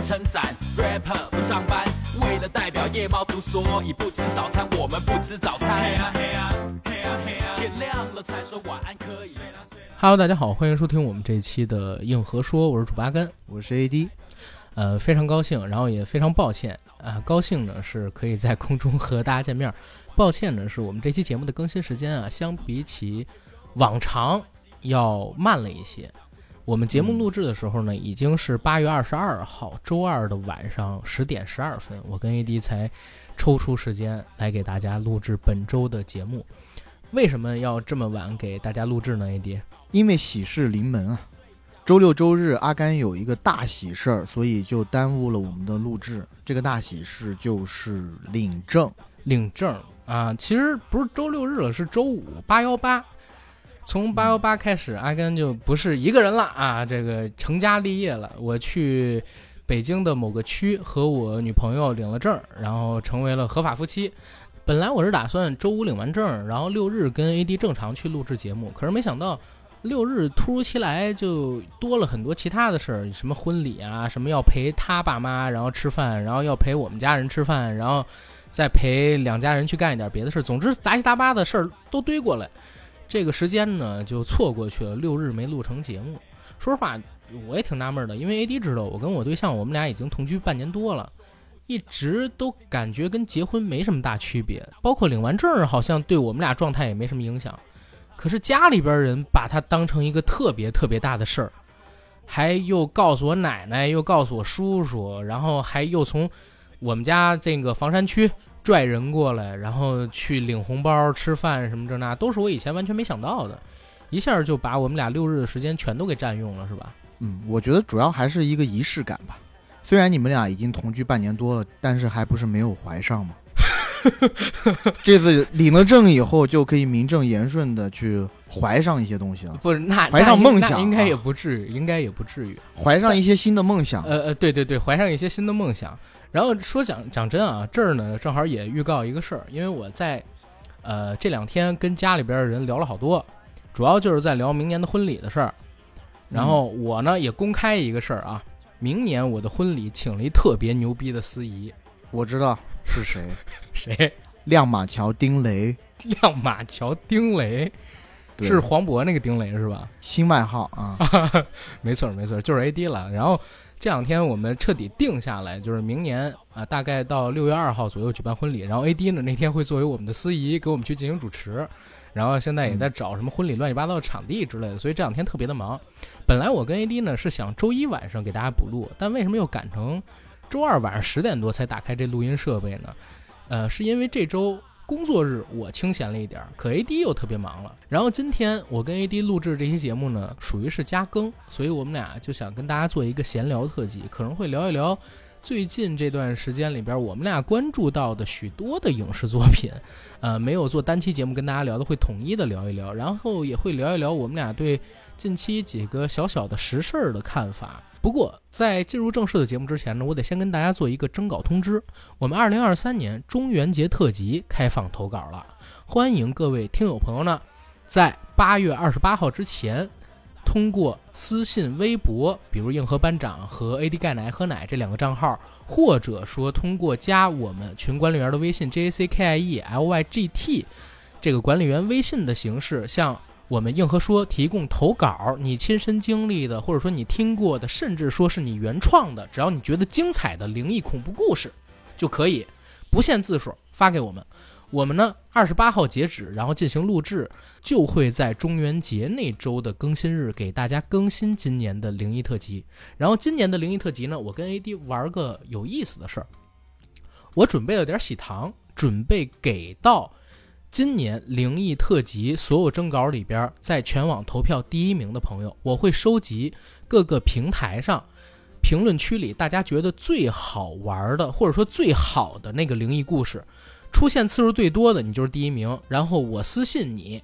不撑伞，rapper 不上班，为了代表夜猫族，所以不吃早餐，我们不吃早餐。嘿啊嘿啊嘿啊嘿啊，天亮了才说晚安可以。Hello，大家好，欢迎收听我们这一期的硬核说，我是主八根。我是 AD，呃，非常高兴，然后也非常抱歉啊、高兴呢是可以在空中和大家见面，抱歉呢是我们这期节目的更新时间啊，相比起往常要慢了一些。我们节目录制的时候呢，已经是八月二十二号周二的晚上十点十二分，我跟 AD 才抽出时间来给大家录制本周的节目。为什么要这么晚给大家录制呢？AD？因为喜事临门啊，周六周日阿甘有一个大喜事儿，所以就耽误了我们的录制。这个大喜事就是领证，领证啊，其实不是周六日了，是周五八幺八。从八幺八开始，阿甘就不是一个人了啊，这个成家立业了。我去北京的某个区和我女朋友领了证，然后成为了合法夫妻。本来我是打算周五领完证，然后六日跟 AD 正常去录制节目，可是没想到六日突如其来就多了很多其他的事儿，什么婚礼啊，什么要陪他爸妈然后吃饭，然后要陪我们家人吃饭，然后再陪两家人去干一点别的事儿，总之杂七杂八的事儿都堆过来。这个时间呢就错过去了，六日没录成节目。说实话，我也挺纳闷的，因为 AD 知道我跟我对象，我们俩已经同居半年多了，一直都感觉跟结婚没什么大区别，包括领完证儿，好像对我们俩状态也没什么影响。可是家里边人把它当成一个特别特别大的事儿，还又告诉我奶奶，又告诉我叔叔，然后还又从我们家这个房山区拽人过来，然后去领红包、吃饭什么这那，都是我以前完全没想到的，一下就把我们俩六日的时间全都给占用了，是吧？嗯，我觉得主要还是一个仪式感吧。虽然你们俩已经同居半年多了，但是还不是没有怀上吗？这次领了证以后，就可以名正言顺的去怀上一些东西了，不是，那怀上梦想啊应该也不至于，应该也不至于。怀上一些新的梦想。呃呃，对对对，怀上一些新的梦想。然后说讲讲真啊，这儿呢正好也预告一个事儿，因为我在呃这两天跟家里边的人聊了好多，主要就是在聊明年的婚礼的事儿。然后我呢也公开一个事儿啊，明年我的婚礼请了一特别牛逼的司仪，我知道是谁，谁？亮马桥丁雷，亮马桥丁雷，是黄渤那个丁雷是吧？新外号啊。没错没错，就是 AD 了。然后这两天我们彻底定下来，就是明年啊、大概到六月二号左右举办婚礼。然后 AD 呢那天会作为我们的司仪给我们去进行主持。然后现在也在找什么婚礼乱七八糟的场地之类的，所以这两天特别的忙。本来我跟 AD 呢是想周一晚上给大家补录，但为什么又赶成周二晚上十点多才打开这录音设备呢？呃，是因为这周工作日我清闲了一点儿，可 AD 又特别忙了。然后今天我跟 AD 录制这期节目呢，属于是加更，所以我们俩就想跟大家做一个闲聊特辑，可能会聊一聊最近这段时间里边我们俩关注到的许多的影视作品。呃，没有做单期节目跟大家聊的，会统一的聊一聊，然后也会聊一聊我们俩对近期几个小小的实事儿的看法。不过，在进入正式的节目之前呢，我得先跟大家做一个征稿通知。我们二零二三年中元节特辑开放投稿了，欢迎各位听友朋友呢，在八月二十八号之前，通过私信、微博，比如硬核班长和 AD 钙奶喝奶这两个账号，或者说通过加我们群管理员的微信 J A C K I E L Y G T 这个管理员微信的形式，向我们硬核说提供投稿，你亲身经历的，或者说你听过的，甚至说是你原创的，只要你觉得精彩的灵异恐怖故事，就可以不限字数发给我们。我们呢，二十八号截止，然后进行录制，就会在中元节那周的更新日给大家更新今年的灵异特辑。然后今年的灵异特辑呢，我跟 AD 玩个有意思的事儿，我准备了点喜糖，准备给到今年灵异特辑所有征稿里边，在全网投票第一名的朋友，我会收集各个平台上评论区里大家觉得最好玩的，或者说最好的那个灵异故事，出现次数最多的，你就是第一名。然后我私信你，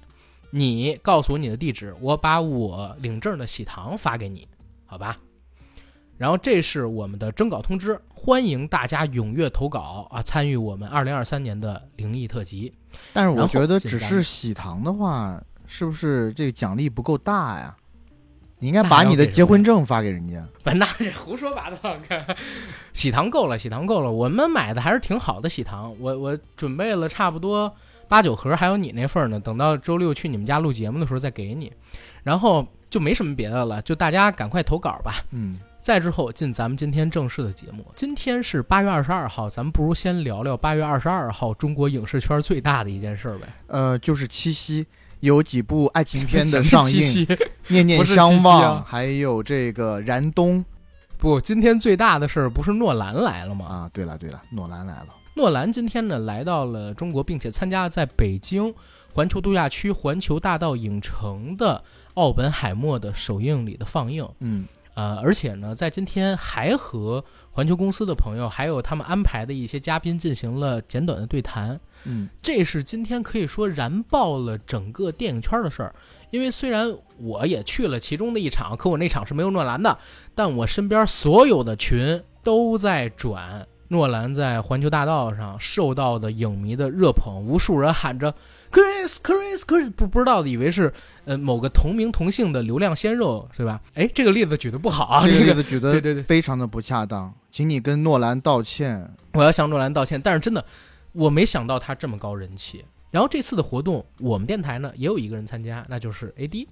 你告诉我你的地址，我把我领证的喜糖发给你，好吧？然后这是我们的征稿通知，欢迎大家踊跃投稿啊，参与我们二零二三年的灵异特辑。但是我觉得只是喜糖的话，是不是这个奖励不够大呀？你应该把你的结婚证发给人家。不，那这胡说八道！喜糖够了，喜糖够了。我们买的还是挺好的喜糖，我我准备了差不多八九盒，还有你那份呢。等到周六去你们家录节目的时候再给你。然后就没什么别的了，就大家赶快投稿吧。嗯，再之后进咱们今天正式的节目。今天是八月二十二号，咱们不如先聊聊八月二十二号中国影视圈最大的一件事儿呗。呃，就是七夕，有几部爱情片的上映，七夕《念念相望》七夕啊还有这个《燃冬不，今天最大的事儿不是诺兰来了》吗？啊。对了对了，诺兰来了。诺兰今天呢来到了中国，并且参加在北京环球度假区环球大道影城的《奥本海默》的首映礼的放映。嗯呃，而且呢，在今天还和环球公司的朋友，还有他们安排的一些嘉宾进行了简短的对谈。嗯这是今天可以说燃爆了整个电影圈的事儿。因为虽然我也去了其中的一场，可我那场是没有诺兰的，但我身边所有的群都在转诺兰在环球大道上受到的影迷的热捧，无数人喊着 Chris Chris Chris，不不知道的以为是呃某个同名同姓的流量鲜肉，是吧？哎，这个例子举的不好啊，这个例子举的对对对非常的不恰当，请你跟诺兰道歉。我要向诺兰道歉，但是真的，我没想到他这么高人气。然后这次的活动，我们电台呢也有一个人参加，那就是 AD，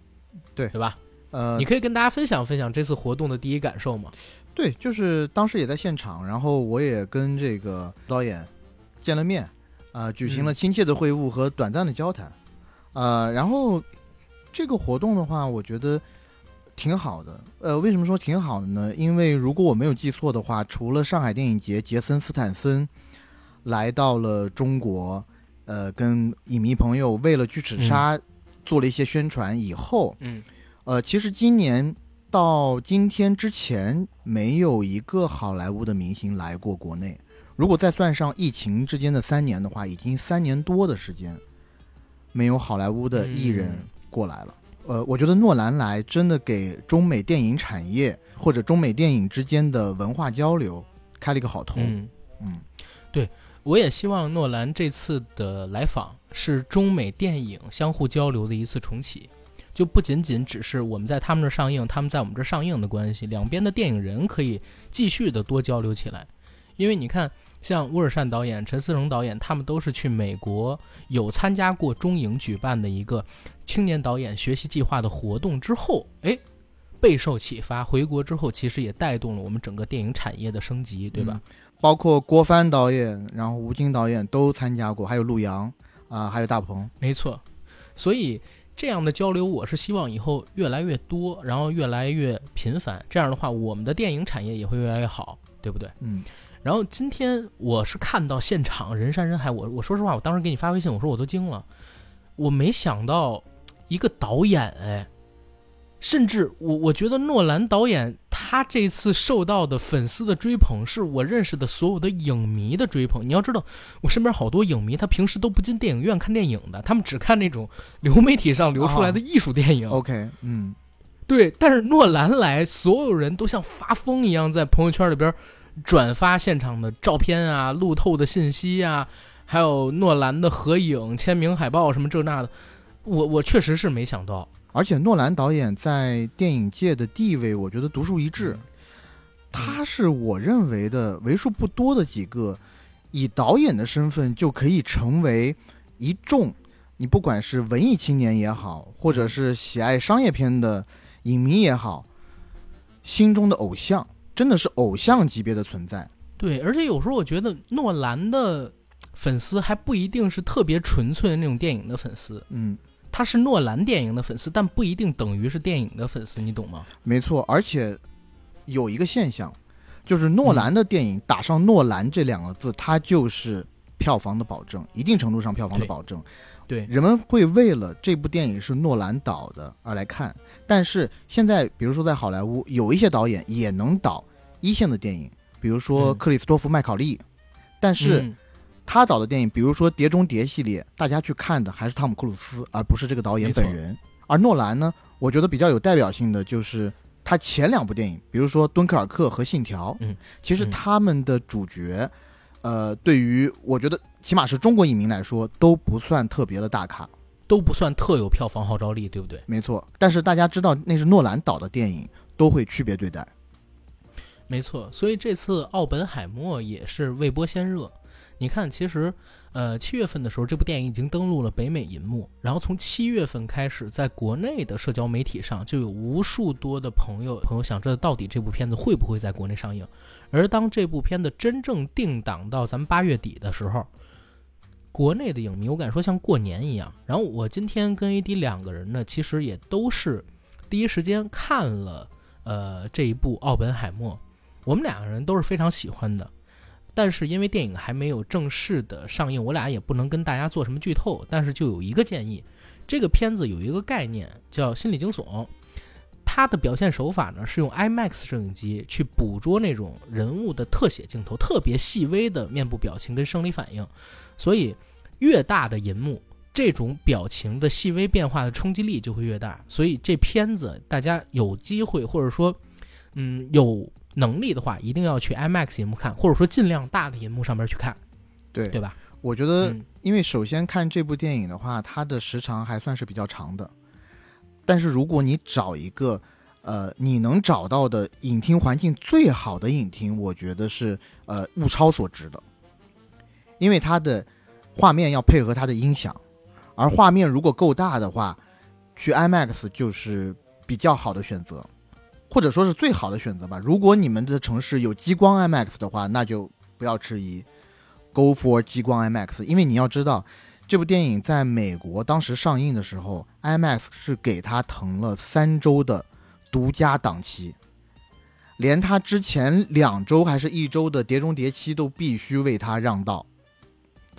对对吧？呃你，可以跟大家分享分享这次活动的第一感受吗？对，就是当时也在现场，然后我也跟这个导演见了面，啊、举行了亲切的会晤和短暂的交谈，呃，然后这个活动的话，我觉得挺好的。呃，为什么说挺好的呢？因为如果我没有记错的话，除了上海电影节，杰森斯坦森来到了中国，呃，跟影迷朋友为了巨齿鲨做了一些宣传以后，嗯呃，其实今年到今天之前，没有一个好莱坞的明星来过国内。如果再算上疫情之间的三年的话，已经三年多的时间，没有好莱坞的艺人嗯过来了。呃，我觉得诺兰来真的给中美电影产业或者中美电影之间的文化交流开了一个好头。嗯，嗯我也希望诺兰这次的来访是中美电影相互交流的一次重启，就不仅仅只是我们在他们这儿上映，他们在我们这儿上映的关系，两边的电影人可以继续的多交流起来。因为你看，像乌尔善导演、陈思诚导演，他们都是去美国有参加过中影举办的一个青年导演学习计划的活动之后，哎，备受启发，回国之后其实也带动了我们整个电影产业的升级，对吧？包括郭帆导演，然后吴京导演都参加过，还有陆洋啊、还有大鹏。没错，所以这样的交流，我是希望以后越来越多，然后越来越频繁。这样的话，我们的电影产业也会越来越好，对不对？嗯然后今天我是看到现场人山人海，我我说实话，我当时给你发微信，我说我都惊了，我没想到一个导演哎，甚至我我觉得诺兰导演他这次受到的粉丝的追捧，是我认识的所有的影迷的追捧。你要知道，我身边好多影迷，他平时都不进电影院看电影的，他们只看那种流媒体上流出来的艺术电影。，OK，嗯，对，但是诺兰来，所有人都像发疯一样在朋友圈里边转发现场的照片啊、路透的信息啊，还有诺兰的合影、签名海报什么这那的。我我确实是没想到，而且诺兰导演在电影界的地位，我觉得独树一帜。他是我认为的为数不多的几个以导演的身份就可以成为一众你不管是文艺青年也好，或者是喜爱商业片的影迷也好，心中的偶像，真的是偶像级别的存在。对，而且有时候我觉得诺兰的粉丝还不一定是特别纯粹的那种电影的粉丝，嗯，他是诺兰电影的粉丝，但不一定等于是电影的粉丝，你懂吗？没错，而且有一个现象，就是诺兰的电影打上“诺兰”这两个字，它就是票房的保证，一定程度上票房的保证。对，人们会为了这部电影是诺兰导的而来看，但是现在，比如说在好莱坞，有一些导演也能导一线的电影，比如说嗯。克里斯托弗·麦考利，但是嗯。他导的电影，比如说《碟中谍》系列，大家去看的还是汤姆·克鲁斯，而不是这个导演本人。而诺兰呢，我觉得比较有代表性的就是他前两部电影，比如说《敦刻尔克》和《信条》，嗯，其实嗯。他们的主角，呃，对于我觉得起码是中国影迷来说都不算特别的大咖，都不算特有票房号召力，对不对？没错。但是大家知道那是诺兰导的电影，都会区别对待。没错，所以这次《奥本海默》也是未播先热。你看，其实，呃，七月份的时候，这部电影已经登陆了北美银幕，然后从七月份开始，在国内的社交媒体上就有无数多的朋友朋友想知道到底这部片子会不会在国内上映。而当这部片子真正定档到咱们八月底的时候，国内的影迷我敢说像过年一样。然后我今天跟 AD 两个人呢，其实也都是第一时间看了呃这一部《奥本海默》。我们两个人都是非常喜欢的，但是因为电影还没有正式的上映，我俩也不能跟大家做什么剧透。但是就有一个建议，这个片子有一个概念叫心理惊悚，它的表现手法呢是用 IMAX 摄影机去捕捉那种人物的特写镜头，特别细微的面部表情跟生理反应，所以越大的银幕，这种表情的细微变化的冲击力就会越大。所以这片子大家有机会或者说，嗯有。能力的话，一定要去 IMAX 银幕看，或者说尽量大的银幕上面去看，对对吧？我觉得，因为首先看这部电影的话，它的时长还算是比较长的。但是如果你找一个，呃，你能找到的影厅环境最好的影厅，我觉得是呃物超所值的，因为它的画面要配合它的音响，而画面如果够大的话，去 IMAX 就是比较好的选择。或者说是最好的选择吧。如果你们的城市有激光 IMAX 的话，那就不要迟疑，Go for 激光 IMAX。因为你要知道，这部电影在美国当时上映的时候，IMAX 是给他腾了三周的独家档期，连他之前两周还是一周的《碟中谍七》都必须为他让道。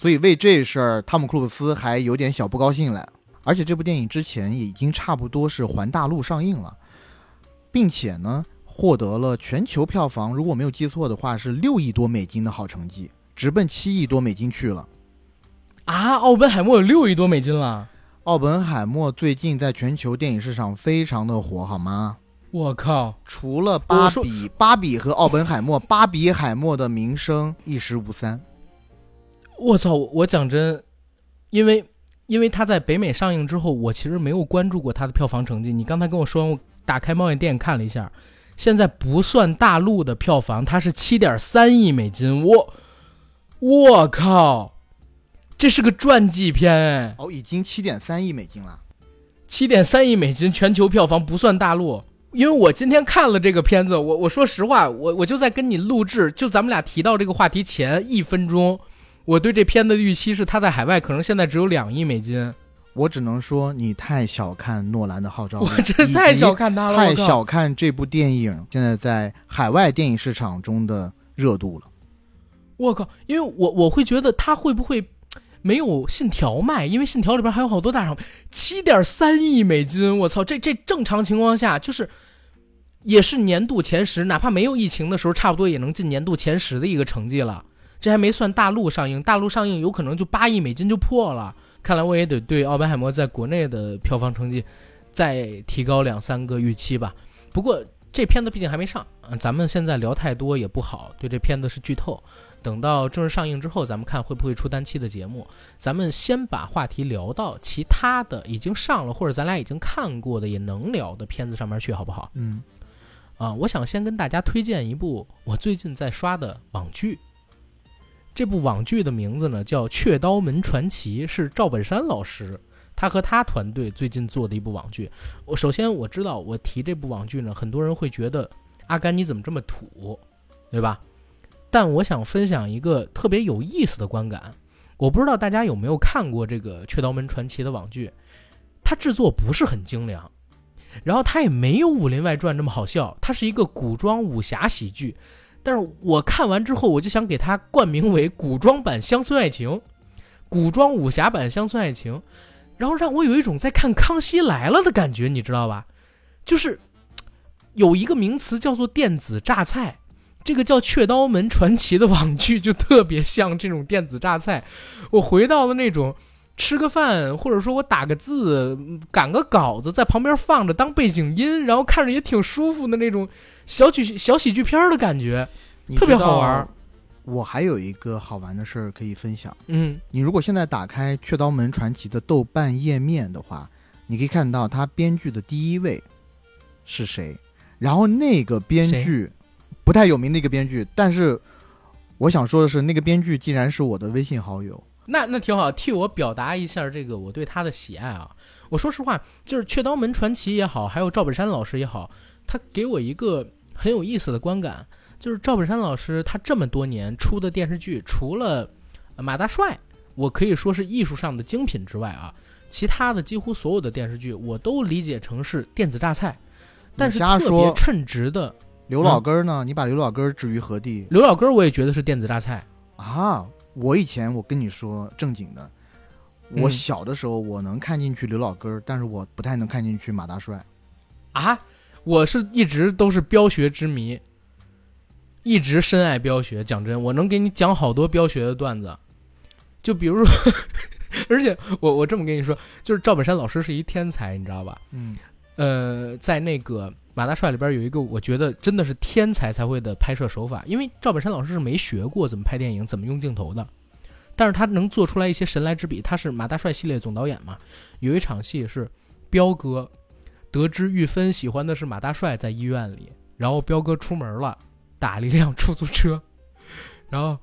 所以为这事儿，汤姆·克鲁斯还有点小不高兴了。而且这部电影之前已经差不多是环大陆上映了。并且呢，获得了全球票房，如果没有记错的话，是六亿多美金的好成绩，直奔七亿多美金去了。啊，奥本海默有六亿多美金了！奥本海默最近在全球电影市场非常的火，好吗？我靠，除了芭比，芭比和奥本海默，芭比海默的名声一时无三。我操，我讲真，因为因为他在北美上映之后，我其实没有关注过他的票房成绩。你刚才跟我说我。打开猫眼电影看了一下，现在不算大陆的票房，它是七点三亿美金。我，我靠，这是个传记片哎！哦，已经七点三亿美金了。七点三亿美金全球票房不算大陆，因为我今天看了这个片子，我我说实话，我我就在跟你录制，就咱们俩提到这个话题前一分钟，我对这片子的预期是它在海外可能现在只有两亿美金。我只能说，你太小看诺兰的号召力，我真太小看他了，太小看这部电影现在在海外电影市场中的热度了。我靠，因为我我会觉得他会不会没有信条卖？因为信条里边还有好多大厂，七点三亿美金，我操，这这正常情况下就是也是年度前十，哪怕没有疫情的时候，差不多也能进年度前十的一个成绩了。这还没算大陆上映，大陆上映有可能就八亿美金就破了。看来我也得对《奥本海默》在国内的票房成绩再提高两三个预期吧。不过这片子毕竟还没上，咱们现在聊太多也不好，对这片子是剧透。等到正式上映之后，咱们看会不会出单期的节目。咱们先把话题聊到其他的已经上了或者咱俩已经看过的也能聊的片子上面去，好不好？嗯。啊，我想先跟大家推荐一部我最近在刷的网剧。这部网剧的名字呢叫《雀刀门传奇》，是赵本山老师他和他团队最近做的一部网剧。我首先我知道，我提这部网剧呢，很多人会觉得阿甘你怎么这么土，对吧？但我想分享一个特别有意思的观感。我不知道大家有没有看过这个《雀刀门传奇》的网剧，它制作不是很精良，然后它也没有《武林外传》这么好笑，它是一个古装武侠喜剧。但是我看完之后，我就想给它冠名为古装版乡村爱情，古装武侠版乡村爱情，然后让我有一种在看《康熙来了》的感觉，你知道吧？就是有一个名词叫做电子榨菜，这个叫《雀刀门传奇》的网剧就特别像这种电子榨菜。我回到了那种吃个饭，或者说我打个字、赶个稿子，在旁边放着当背景音，然后看着也挺舒服的那种。小剧小喜剧片的感觉，特别好玩。我还有一个好玩的事儿可以分享。嗯，你如果现在打开《雀刀门传奇》的豆瓣页面的话，你可以看到他编剧的第一位是谁，然后那个编剧不太有名的一个编剧，但是我想说的是，那个编剧竟然是我的微信好友。那那挺好，替我表达一下这个我对他的喜爱啊。我说实话，就是《雀刀门传奇》也好，还有赵本山老师也好，他给我一个很有意思的观感，就是赵本山老师他这么多年出的电视剧，除了呃马大帅，我可以说是艺术上的精品之外啊，其他的几乎所有的电视剧我都理解成是电子榨菜，但是特别说称职的刘老根儿呢？你把刘老根儿置于何地刘老根，我也觉得是电子榨菜。啊？我以前我跟你说正经的，嗯我小的时候我能看进去刘老根儿，但是我不太能看进去马大帅。啊，我是一直都是飙学之迷，一直深爱飙学。讲真，我能给你讲好多飙学的段子，就比如说，而且我我这么跟你说，就是赵本山老师是一天才，你知道吧？嗯，呃，在那个马大帅里边有一个我觉得真的是天才才会的拍摄手法，因为赵本山老师是没学过怎么拍电影、怎么用镜头的，但是他能做出来一些神来之笔。他是马大帅系列总导演嘛，有一场戏是彪哥得知玉芬喜欢的是马大帅，在医院里，然后彪哥出门了，打了一辆出租车，然后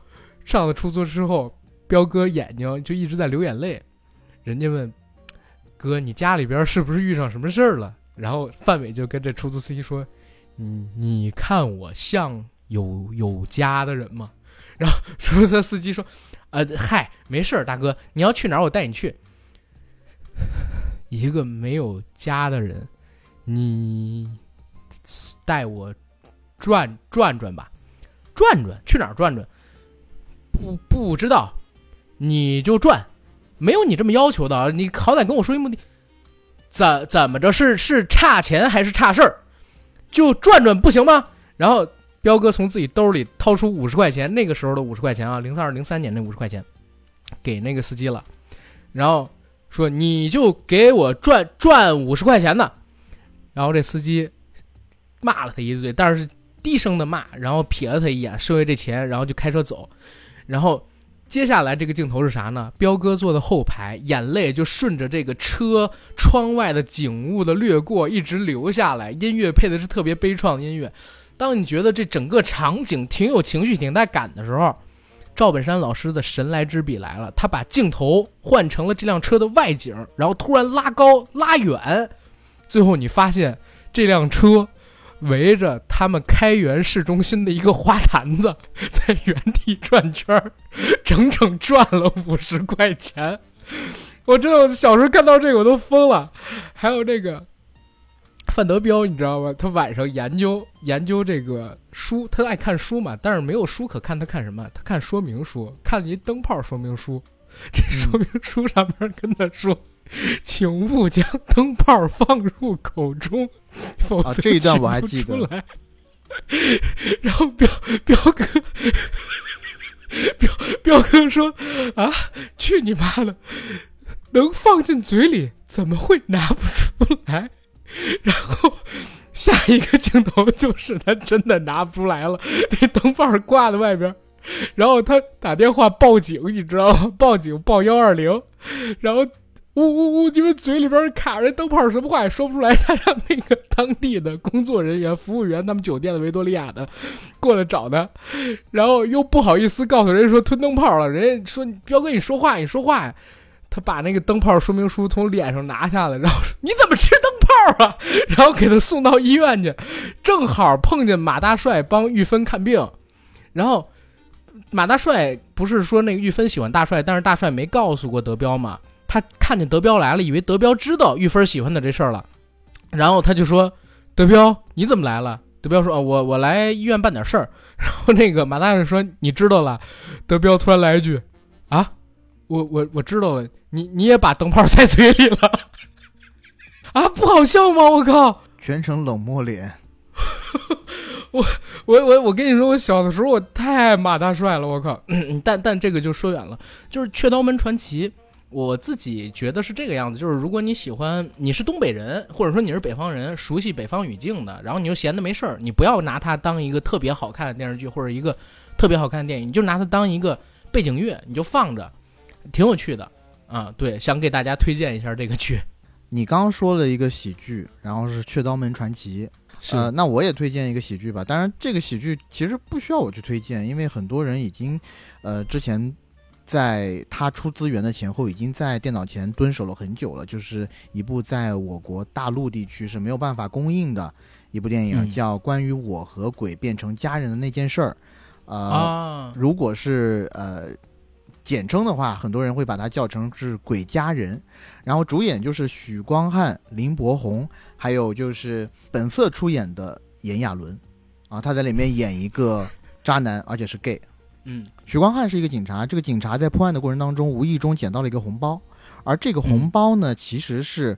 上了出租车之后，彪哥眼睛就一直在流眼泪，人家问哥，你家里边是不是遇上什么事儿了？然后范伟就跟这出租司机说：“你你看我像有有家的人吗？”然后出租车司机说：“呃，嗨，没事，大哥，你要去哪儿我带你去。”一个没有家的人，你带我转转转吧，转转去哪儿转转？不不知道，你就转，没有你这么要求的！你好歹跟我说一目的。怎怎么着是是差钱还是差事儿？就转转不行吗？然后彪哥从自己兜里掏出五十块钱，那个时候的五十块钱啊，零二零三年那五十块钱，给那个司机了，然后说你就给我赚赚五十块钱呢。然后这司机骂了他一嘴，但是低声的骂，然后瞥了他一眼，收下这钱，然后就开车走。然后接下来这个镜头是啥呢？彪哥坐的后排，眼泪就顺着这个车窗外的景物的掠过，一直流下来。音乐配的是特别悲怆的音乐。当你觉得这整个场景挺有情绪、挺带感的时候，赵本山老师的神来之笔来了，他把镜头换成了这辆车的外景，然后突然拉高、拉远，最后你发现这辆车围着他们开元市中心的一个花坛子，在原地转圈儿，整整转了五十块钱。我真的，我小时候看到这个我都疯了。还有这个范德彪，你知道吗？他晚上研究研究这个书，他爱看书嘛，但是没有书可看，他看什么？他看说明书，看了一灯泡说明书。这说明书上面跟他说：“请勿将灯泡放入口中，否则啊这一段我还取记得不出来。”然后彪彪哥，彪彪哥说：“啊，去你妈的！能放进嘴里，怎么会拿不出来？”然后下一个镜头就是他真的拿不出来了，那灯泡挂在外边，然后他打电话报警，你知道吗？报警报幺二零，然后呜呜呜，因为嘴里边卡着灯泡，什么话也说不出来，他让那个当地的工作人员、服务员，他们酒店的维多利亚的过来找他，然后又不好意思告诉人家说吞灯泡了，人家说彪哥你说话你说话呀。他把那个灯泡说明书从脸上拿下来，然后说：“你怎么吃灯泡啊？” 然后给他送到医院去，正好碰见马大帅帮玉芬看病，然后马大帅不是说那个玉芬喜欢大帅，但是大帅没告诉过德彪嘛？他看见德彪来了，以为德彪知道玉芬喜欢的这事儿了，然后他就说：“德彪，你怎么来了？”德彪说：“哦，我我来医院办点事儿。”然后那个马大帅说：“你知道了。”德彪突然来一句：“啊，我我我知道了，你你也把灯泡塞嘴里了。”啊，不好笑吗？我靠！全程冷漠脸。我我我我跟你说，我小的时候我太爱马大帅了，我靠！嗯但但这个就说远了，就是《雀刀门传奇》，我自己觉得是这个样子，就是如果你喜欢，你是东北人，或者说你是北方人，熟悉北方语境的，然后你又闲的没事儿，你不要拿它当一个特别好看的电视剧或者一个特特别好看的电影，你就拿它当一个背景乐，你就放着，挺有趣的啊。对，想给大家推荐一下这个剧。你刚刚说了一个喜剧，然后是《雀刀门传奇》，是呃，那我也推荐一个喜剧吧。当然，这个喜剧其实不需要我去推荐，因为很多人已经，呃，之前在他出资源的前后，已经在电脑前蹲守了很久了。就是一部在我国大陆地区是没有办法公映的一部电影，嗯叫《关于我和鬼变成家人的那件事儿》。呃，啊，如果是呃简称的话，很多人会把它叫成是《鬼家人》，然后主演就是许光汉、林柏宏，还有就是本色出演的炎亚纶，啊，他在里面演一个渣男，而且是 gay。嗯许光汉是一个警察，这个警察在破案的过程当中无意中捡到了一个红包，而这个红包呢，其实是。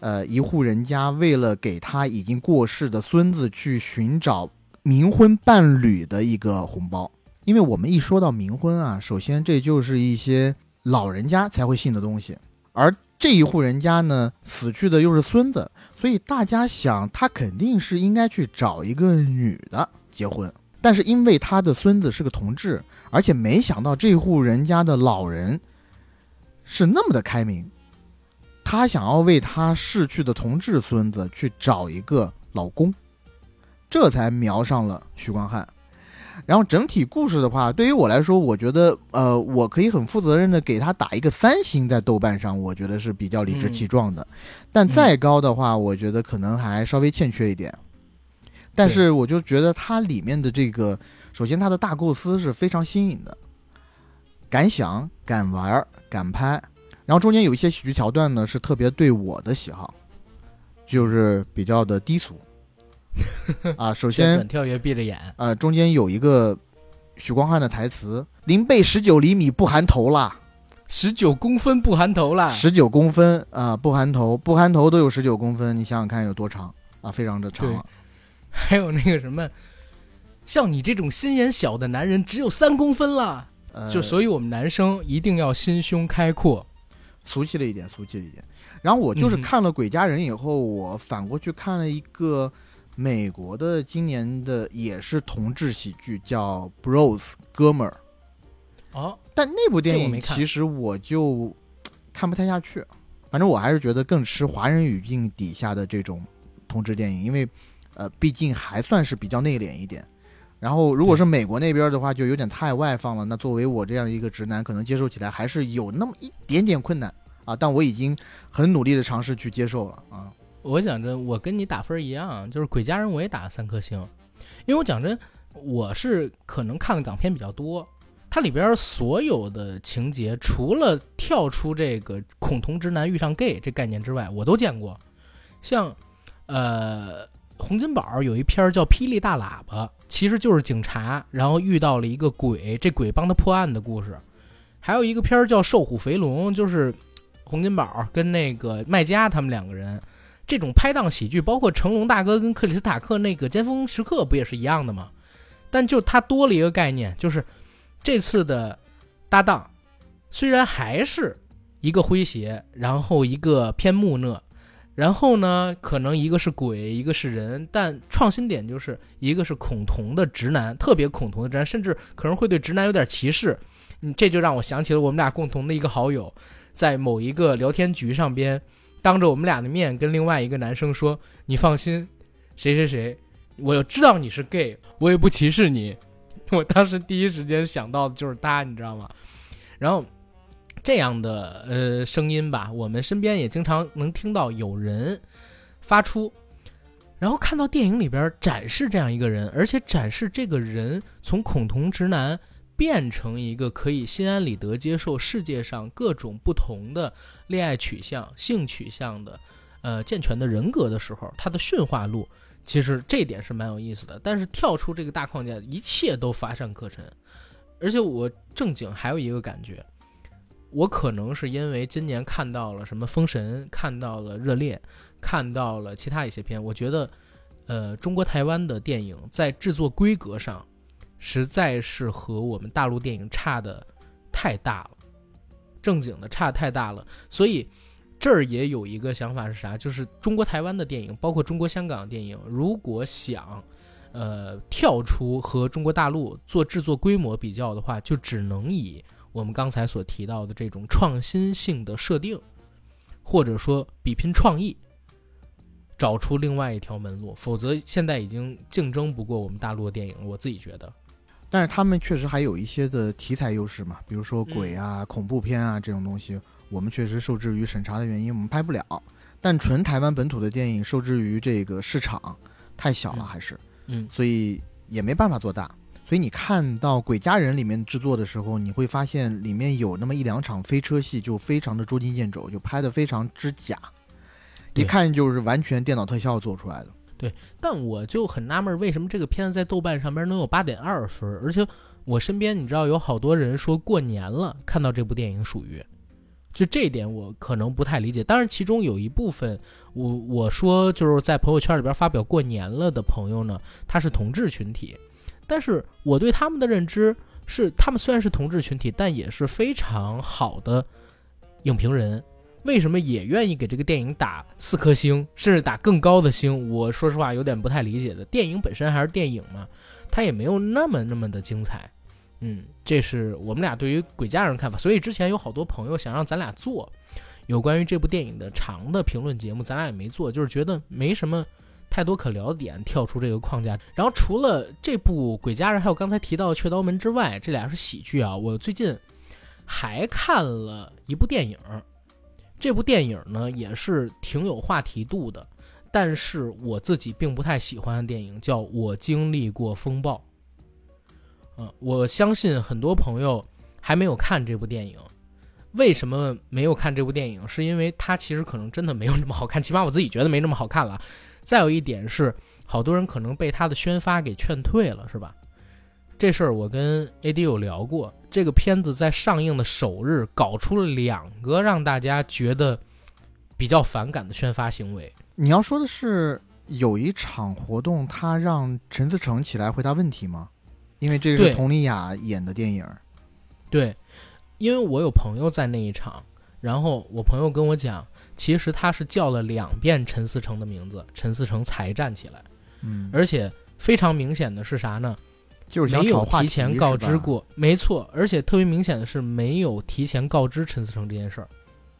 呃，一户人家为了给他已经过世的孙子去寻找冥婚伴侣的一个红包，因为我们一说到冥婚啊，首先这就是一些老人家才会信的东西，而这一户人家呢，死去的又是孙子，所以大家想他肯定是应该去找一个女的结婚，但是因为他的孙子是个同志，而且没想到这户人家的老人是那么的开明，他想要为他逝去的同志孙子去找一个老公，这才瞄上了许光汉。然后整体故事的话，对于我来说，我觉得呃，我可以很负责任的给他打一个三星，在豆瓣上，我觉得是比较理直气壮的。但再高的话，我觉得可能还稍微欠缺一点。但是我就觉得它里面的这个，首先它的大构思是非常新颖的，敢想、敢玩、敢拍。然后中间有一些喜剧桥段呢，是特别对我的喜好，就是比较的低俗。啊，首先跳跃闭着眼，呃，中间有一个许光汉的台词：“零背十九厘米不含头啦，十九公分不含头啦。十九公分啊、不含头，不含头都有十九公分，你想想看有多长啊，非常的长。还有那个什么，像你这种心眼小的男人只有三公分啦。呃，就所以我们男生一定要心胸开阔。俗气了一点，俗气了一点。然后我就是看了《鬼家人》以后，我反过去看了一个美国的今年的也是同志喜剧，叫《Bros 哥们儿》。哦，但那部电影其实我就看不太下去，反正我还是觉得更吃华人语境底下的这种同志电影，因为呃，毕竟还算是比较内敛一点。然后如果是美国那边的话，就有点太外放了。那作为我这样一个直男，可能接受起来还是有那么一点点困难啊。但我已经很努力的尝试去接受了啊。我讲真，我跟你打分一样，就是《鬼家人》我也打了三颗星，因为我讲真，我是可能看的港片比较多，它里边所有的情节，除了跳出这个恐同直男遇上 gay 这概念之外，我都见过。像呃，洪金宝有一篇叫《霹雳大喇叭》，其实就是警察，然后遇到了一个鬼，这鬼帮他破案的故事。还有一个片叫《瘦虎肥龙》，就是洪金宝跟那个麦嘉他们两个人。这种拍档喜剧，包括成龙大哥跟克里斯塔克那个《尖峰时刻》不也是一样的吗？但就他多了一个概念，就是这次的搭档虽然还是一个诙谐，然后一个偏木讷，然后呢，可能一个是鬼，一个是人，但创新点就是一个是恐同的直男，特别恐同的直男，甚至可能会对直男有点歧视。嗯，这就让我想起了我们俩共同的一个好友，在某一个聊天局上边。当着我们俩的面跟另外一个男生说：“你放心，谁谁谁，我知道你是 gay，我也不歧视你。” 我当时第一时间想到的就是他，你知道吗？然后这样的呃声音吧，我们身边也经常能听到有人发出，然后看到电影里边展示这样一个人，而且展示这个人从恐同直男。变成一个可以心安理得接受世界上各种不同的恋爱取向、性取向的，呃，健全的人格的时候，他的驯化路其实这点是蛮有意思的。但是跳出这个大框架，一切都乏善可陈。而且我正经还有一个感觉，我可能是因为今年看到了什么《封神》，看到了《热烈》，看到了其他一些片，我觉得，呃，中国台湾的电影在制作规格上。实在是和我们大陆电影差的太大了，正经的差太大了。所以这儿也有一个想法是啥？就是中国台湾的电影，包括中国香港的电影，如果想呃跳出和中国大陆做制作规模比较的话，就只能以我们刚才所提到的这种创新性的设定，或者说比拼创意，找出另外一条门路。否则，现在已经竞争不过我们大陆的电影。我自己觉得，但是他们确实还有一些的题材优势嘛，比如说鬼啊、恐怖片啊这种东西，我们确实受制于审查的原因，我们拍不了。但纯台湾本土的电影受制于这个市场太小了，嗯还是嗯，所以也没办法做大。所以你看到《鬼家人》里面制作的时候，你会发现里面有那么一两场飞车戏，就非常的捉襟见肘，就拍的非常之假，一看就是完全电脑特效做出来的。对但我就很纳闷，为什么这个片子在豆瓣上边能有八点二分？而且我身边你知道有好多人说过年了看到这部电影属于，就这一点我可能不太理解。当然，其中有一部分我我说就是在朋友圈里边发表过年了的朋友呢，他是同志群体，但是我对他们的认知是，他们虽然是同志群体，但也是非常好的影评人。为什么也愿意给这个电影打四颗星，甚至打更高的星？我说实话有点不太理解的。电影本身还是电影嘛，它也没有那么那么的精彩。嗯，这是我们俩对于《鬼家人》看法。所以之前有好多朋友想让咱俩做有关于这部电影的长的评论节目，咱俩也没做，就是觉得没什么太多可聊的点，跳出这个框架。然后除了这部《鬼家人》，还有刚才提到的《雀刀门》之外，这俩是喜剧啊。我最近还看了一部电影。这部电影呢也是挺有话题度的，但是我自己并不太喜欢的电影叫《我经历过风暴》。嗯、我相信很多朋友还没有看这部电影。为什么没有看这部电影？是因为它其实可能真的没有那么好看，起码我自己觉得没那么好看了。再有一点是，好多人可能被它的宣发给劝退了，是吧？这事儿我跟 AD 有聊过，这个片子在上映的首日搞出了两个让大家觉得比较反感的宣发行为。你要说的是有一场活动，他让陈思诚起来回答问题吗？因为这个是佟丽娅演的电影。对，因为我有朋友在那一场，然后我朋友跟我讲，其实他是叫了两遍陈思诚的名字，陈思诚才站起来，嗯，而且非常明显的是啥呢？就是没有提前告知。过，没错，而且特别明显的是没有提前告知陈思诚这件事儿。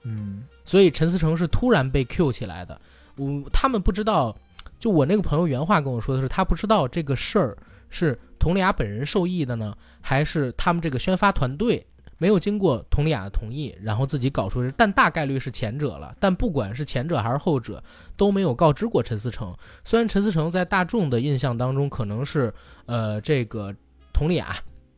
嗯所以陈思诚是突然被 Q 起来的。我他们不知道，就我那个朋友原话跟我说的是，他不知道这个事儿是佟丽娅本人受益的呢，还是他们这个宣发团队没有经过佟丽娅的同意，然后自己搞出。但大概率是前者了。但不管是前者还是后者，都没有告知过陈思诚。虽然陈思诚在大众的印象当中可能是呃这个佟丽娅。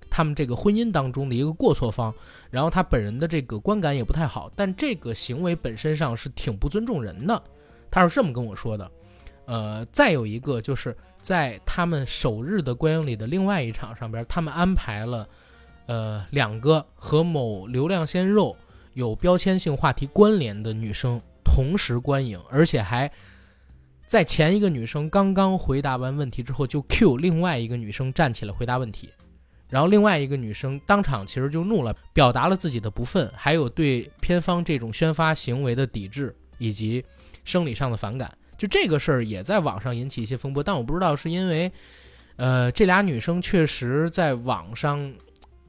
他们这个婚姻当中的一个过错方，然后他本人的这个观感也不太好，但这个行为本身上是挺不尊重人的，他是这么跟我说的。呃，再有一个就是在他们首日的观影里的另外一场上边，他们安排了呃两个和某流量鲜肉有标签性话题关联的女生同时观影，而且还在前一个女生刚刚回答完问题之后，就 Q 另外一个女生站起来回答问题。然后另外一个女生当场其实就怒了，表达了自己的不忿，还有对片方这种宣发行为的抵制以及生理上的反感。就这个事儿也在网上引起一些风波，但我不知道是因为，呃，这俩女生确实在网上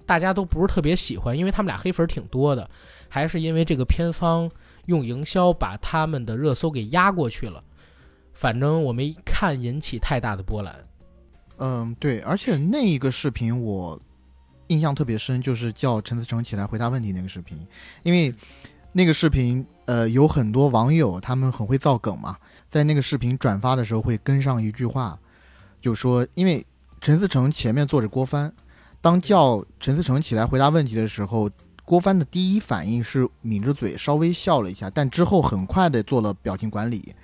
大家都不是特别喜欢，因为他们俩黑粉挺多的，还是因为这个片方用营销把他们的热搜给压过去了。反正我没看引起太大的波澜。嗯，对，而且那一个视频我印象特别深，就是叫陈思诚起来回答问题那个视频，因为那个视频呃有很多网友他们很会造梗嘛，在那个视频转发的时候会跟上一句话，就说因为陈思诚前面坐着郭帆，当叫陈思诚起来回答问题的时候。郭帆的第一反应是抿着嘴，稍微笑了一下，但之后很快的做了表情管理。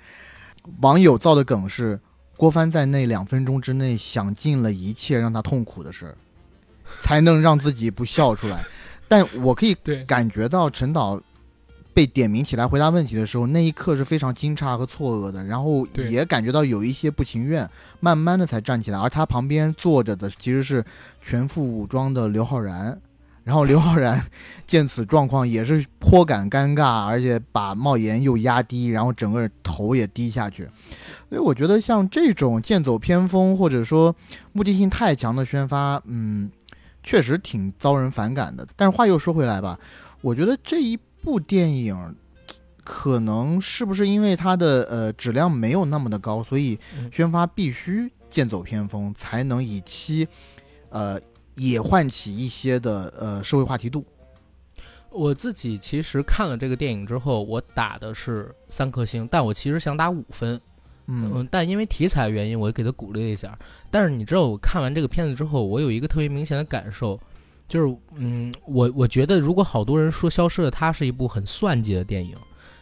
网友造的梗是郭帆在那两分钟之内想尽了一切让他痛苦的事儿，才能让自己不笑出来。但我可以感觉到陈导被点名起来回答问题的时候，那一刻是非常惊诧和错愕的，然后也感觉到有一些不情愿，慢慢的才站起来。而他旁边坐着的其实是全副武装的刘昊然，然后刘昊然见此状况也是颇感尴尬，而且把帽檐又压低，然后整个头也低下去。所以我觉得像这种剑走偏锋或者说目的性太强的宣发，嗯，确实挺遭人反感的。但是话又说回来吧，我觉得这一部电影。可能是不是因为它的呃质量没有那么的高，所以嗯宣发必须剑走偏锋，才能以期，呃，也唤起一些的呃社会话题度。我自己其实看了这个电影之后，我打的是三颗星，但我其实想打五分。嗯嗯，但因为题材原因，我给他鼓励了一下。但是你知道，我看完这个片子之后，我有一个特别明显的感受，就是嗯，我我觉得如果好多人说《消失的她》是一部很算计的电影，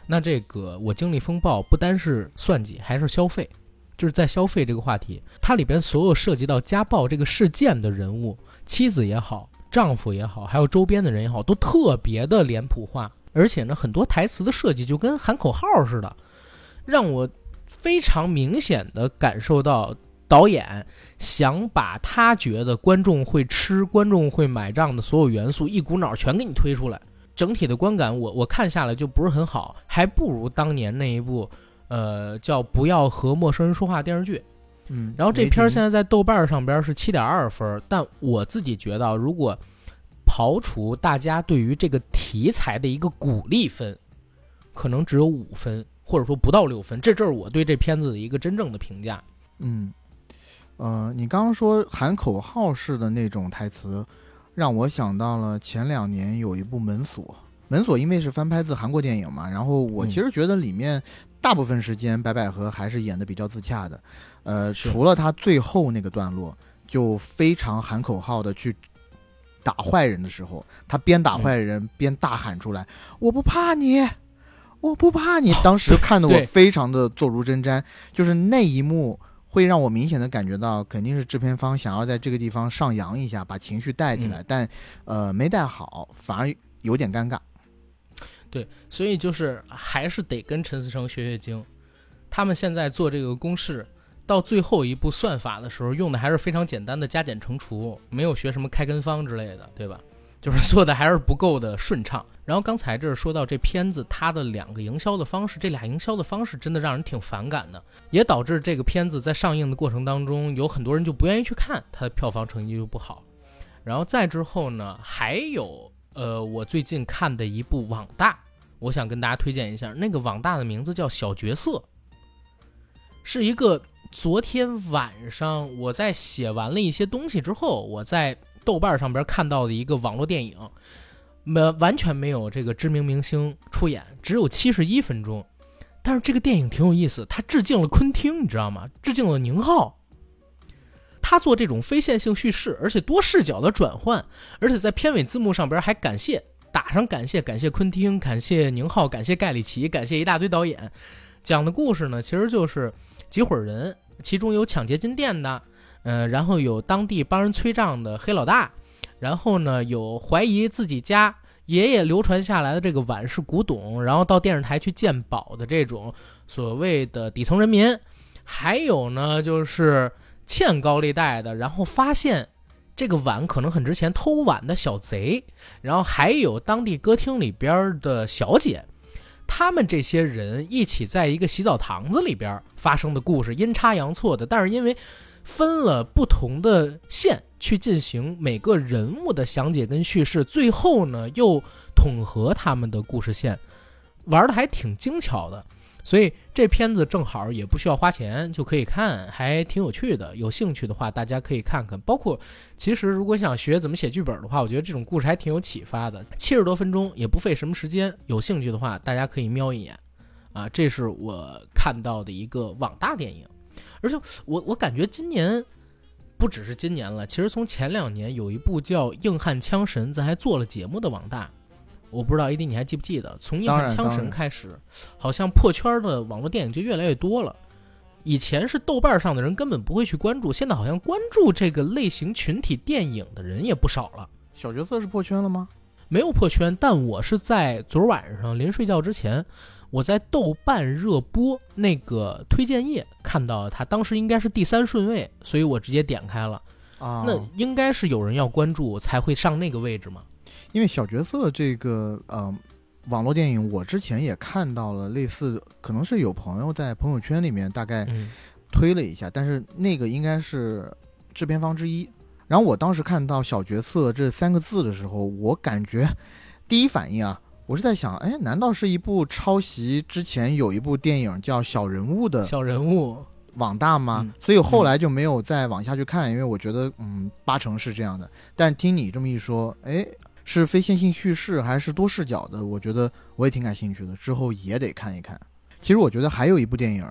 那这个《我经历风暴》不单是算计，还是消费，就是在消费这个话题，它里边所有涉及到家暴这个事件的人物，妻子也好，丈夫也好，还有周边的人也好，都特别的脸谱化，而且呢，很多台词的设计就跟喊口号似的，让我非常明显的感受到导演想把他觉得观众会吃、观众会买账的所有元素，一股脑全给你推出来。整体的观感我，我看下来就不是很好，还不如当年那一部，呃，叫《不要和陌生人说话》电视剧。嗯，然后这片儿现在在在豆瓣上边是七点二分，但我自己觉得，如果刨除大家对于这个题材的一个鼓励分，可能只有五分，或者说不到六分。这这是我对这片子的一个真正的评价。嗯，呃，你刚刚说喊口号式的那种台词，让我想到了前两年有一部《门锁》。《门锁》因为是翻拍自韩国电影嘛，然后我嗯其实觉得里面大部分时间白百合还是演的比较自洽的，呃，除了她最后那个段落，就非常喊口号的去打坏人的时候，她边打坏人边大喊出来：“我不怕你，我不怕你！”当时看得我非常的坐如针毡，就是那一幕。会让我明显的感觉到，肯定是制片方想要在这个地方上扬一下，把情绪带起来，嗯但呃没带好，反而有点尴尬。对，所以就是还是得跟陈思诚学学精。他们现在做这个公式，到最后一步算法的时候，用的还是非常简单的加减乘除，没有学什么开根方之类的，对吧？就是做的还是不够的顺畅。然后刚才这儿说到这片子它的两个营销的方式，这俩营销的方式真的让人挺反感的，也导致这个片子在上映的过程当中，有很多人就不愿意去看，它的票房成绩就不好。然后再之后呢，还有呃，我最近看的一部网大，我想跟大家推荐一下，那个网大的名字叫《小角色》，是一个昨天晚上我在写完了一些东西之后，我在豆瓣上边看到的一个网络电影，没完全没有这个知名明星出演，只有七十一分钟。但是这个电影挺有意思，它致敬了昆汀，你知道吗？致敬了宁浩。他做这种非线性叙事，而且多视角的转换，而且在片尾字幕上边还感谢打上感谢，感谢昆汀，感谢宁浩，感谢盖里奇，感谢一大堆导演。讲的故事呢，其实就是几伙人，其中有抢劫金店的，呃，然后有当地帮人催账的黑老大，然后呢有怀疑自己家爷爷流传下来的这个碗是古董，然后到电视台去鉴宝的这种所谓的底层人民，还有呢就是欠高利贷的，然后发现这个碗可能很值钱，偷碗的小贼，然后还有当地歌厅里边的小姐。他们这些人一起在一个洗澡堂子里边发生的故事，阴差阳错的，但是因为分了不同的线去进行每个人物的详解跟叙事，最后呢又统合他们的故事线，玩的还挺精巧的。所以这片子正好也不需要花钱就可以看，还挺有趣的。有兴趣的话，大家可以看看。包括其实如果想学怎么写剧本的话，我觉得这种故事还挺有启发的。七十多分钟也不费什么时间，有兴趣的话大家可以瞄一眼。啊，这是我看到的一个网大电影，而且我我感觉今年不只是今年了，其实从前两年有一部叫《硬汉枪神》，咱还做了节目的网大。我不知道 AD 你还记不记得？从《硬汉枪神》开始，好像破圈的网络电影就越来越多了。以前是豆瓣上的人根本不会去关注，现在好像关注这个类型群体电影的人也不少了。小角色是破圈了吗？没有破圈，但我是在昨晚上临睡觉之前，我在豆瓣热播那个推荐页看到它，当时应该是第三顺位，所以我直接点开了。啊，那应该是有人要关注才会上那个位置嘛？因为小角色这个呃网络电影，我之前也看到了类似，可能是有朋友在朋友圈里面大概嗯推了一下，但是那个应该是制片方之一。然后我当时看到“小角色”这三个字的时候，我感觉第一反应啊，我是在想，哎，难道是一部抄袭之前有一部电影叫《小人物》的小人物，网大吗？嗯所以后来就没有再往下去看，因为我觉得，嗯，八成是这样的。但听你这么一说，哎，是非线性叙事还是多视角的？我觉得我也挺感兴趣的，之后也得看一看。其实我觉得还有一部电影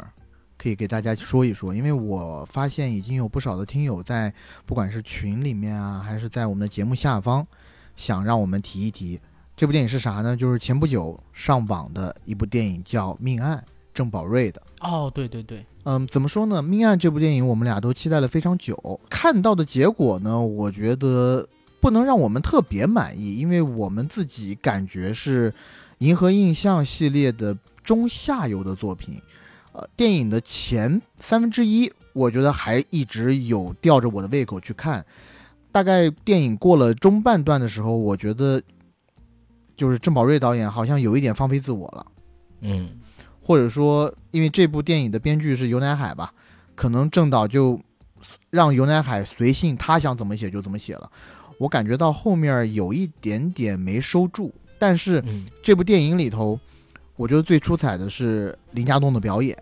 可以给大家说一说，因为我发现已经有不少的听友在不管是群里面啊，还是在我们的节目下方，想让我们提一提这部电影是啥呢？就是前不久上网的一部电影叫《命案》，郑宝瑞的。哦，对对对，嗯，怎么说呢？《命案》这部电影我们俩都期待了非常久，看到的结果呢，我觉得不能让我们特别满意，因为我们自己感觉是银河印象系列的中下游的作品。呃，电影的前三分之一，我觉得还一直有吊着我的胃口去看。大概电影过了中半段的时候，我觉得就是郑宝瑞导演好像有一点放飞自我了。嗯或者说，因为这部电影的编剧是游乃海吧，可能郑导就让游乃海随性，他想怎么写就怎么写了。我感觉到后面有一点点没收住，但是嗯，这部电影里头，我觉得最出彩的是林家栋的表演。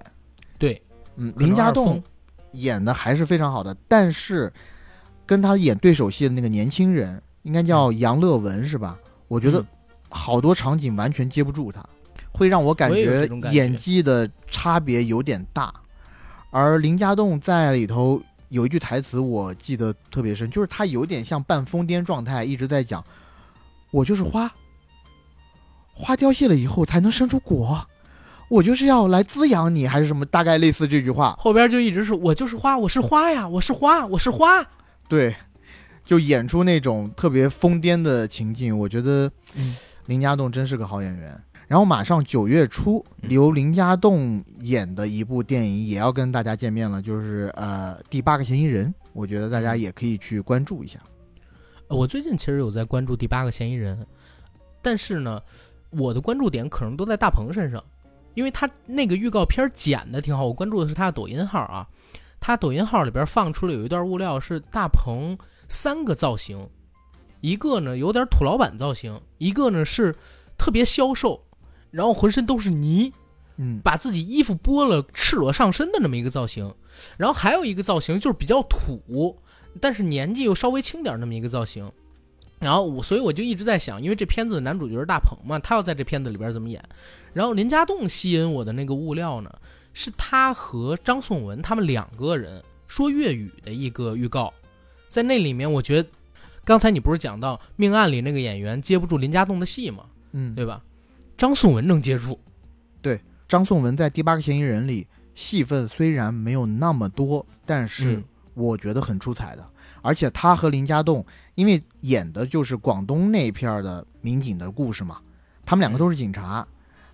对，嗯，林家栋演的还是非常好的，但是跟他演对手戏的那个年轻人，应该叫杨乐文是吧？我觉得嗯好多场景完全接不住他，会让我感觉演技的差别有点大。而林家栋在里头有一句台词我记得特别深，就是他有点像半疯癫状态，一直在讲：“我就是花，花凋谢了以后才能生出果，我就是要来滋养你，还是什么？大概类似这句话。后边就一直是我就是花，我是花呀，我是花，我是花。对，就演出那种特别疯癫的情境，我觉得嗯林家栋真是个好演员。然后马上九月初，嗯由林家栋演的一部电影也要跟大家见面了，就是呃《第八个嫌疑人》，我觉得大家也可以去关注一下。呃我最近其实有在关注第八个嫌疑人，但是呢，我的关注点可能都在大鹏身上，因为他那个预告片剪的挺好。我关注的是他的抖音号啊，他抖音号里边放出了有一段物料是大鹏三个造型，一个呢有点土老板造型，一个呢是特别消瘦，然后浑身都是泥，嗯，把自己衣服剥了，赤裸上身的那么一个造型，然后还有一个造型就是比较土，但是年纪又稍微轻点那么一个造型。然后我，所以我就一直在想，因为这片子的男主角是大鹏嘛，他要在这片子里边怎么演？然后林家栋吸引我的那个物料呢，是他和张颂文他们两个人说粤语的一个预告，在那里面，我觉得刚才你不是讲到《命案》里那个演员接不住林家栋的戏吗，嗯，对吧？张颂文能接住，对张颂文在《第八个嫌疑人》里戏份虽然没有那么多，但是嗯我觉得很出彩的。而且他和林家栋，因为演的就是广东那片的民警的故事嘛，他们两个都是警察，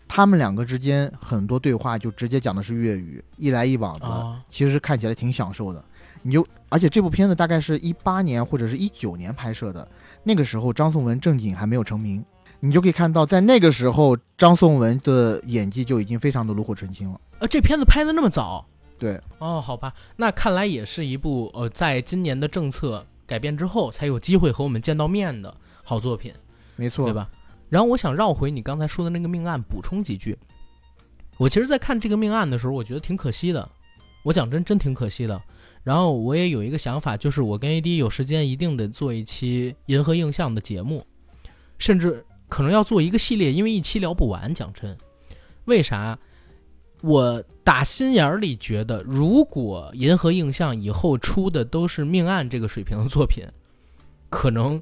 他们两个之间很多对话就直接讲的是粤语，一来一往的，啊其实看起来挺享受的。你就而且这部片子大概是一八年或者是一九年拍摄的，那个时候张颂文正经还没有成名，你就可以看到在那个时候张颂文的演技就已经非常的炉火纯青了。呃，这片子拍的那么早对，哦，好吧，那看来也是一部呃，在今年的政策改变之后才有机会和我们见到面的好作品，没错，对？吧？然后我想绕回你刚才说的那个命案，补充几句。我其实，在看这个命案的时候，我觉得挺可惜的。我讲真，真挺可惜的。然后我也有一个想法，就是我跟 AD 有时间一定得做一期银河映像的节目，甚至可能要做一个系列，因为一期聊不完。讲真，为啥？我打心眼儿里觉得，如果银河映像以后出的都是命案这个水平的作品，可能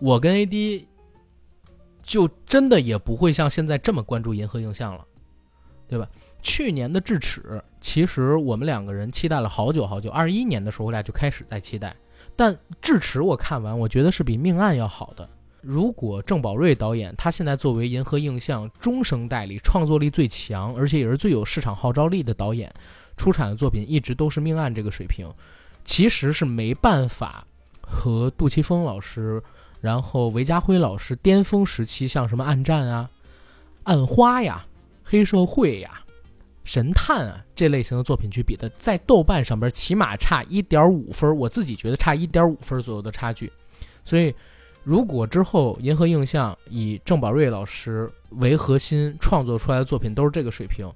我跟 AD 就真的也不会像现在这么关注银河映像了，对吧？去年的智齿，其实我们两个人期待了好久好久，二一年的时候我俩就开始在期待，但智齿我看完，我觉得是比命案要好的。如果郑宝瑞导演他现在作为银河映像终生代理创作力最强，而且也是最有市场号召力的导演，出产的作品一直都是命案这个水平，其实是没办法和杜琪峰老师然后韦家辉老师巅峰时期，像什么《暗战》啊、《暗花》呀、《黑社会》呀、《神探》啊这类型的作品去比的，在豆瓣上边起码差一点五分，我自己觉得差一点五分左右的差距。所以，如果之后银河映像以郑宝瑞老师为核心创作出来的作品都是这个水平，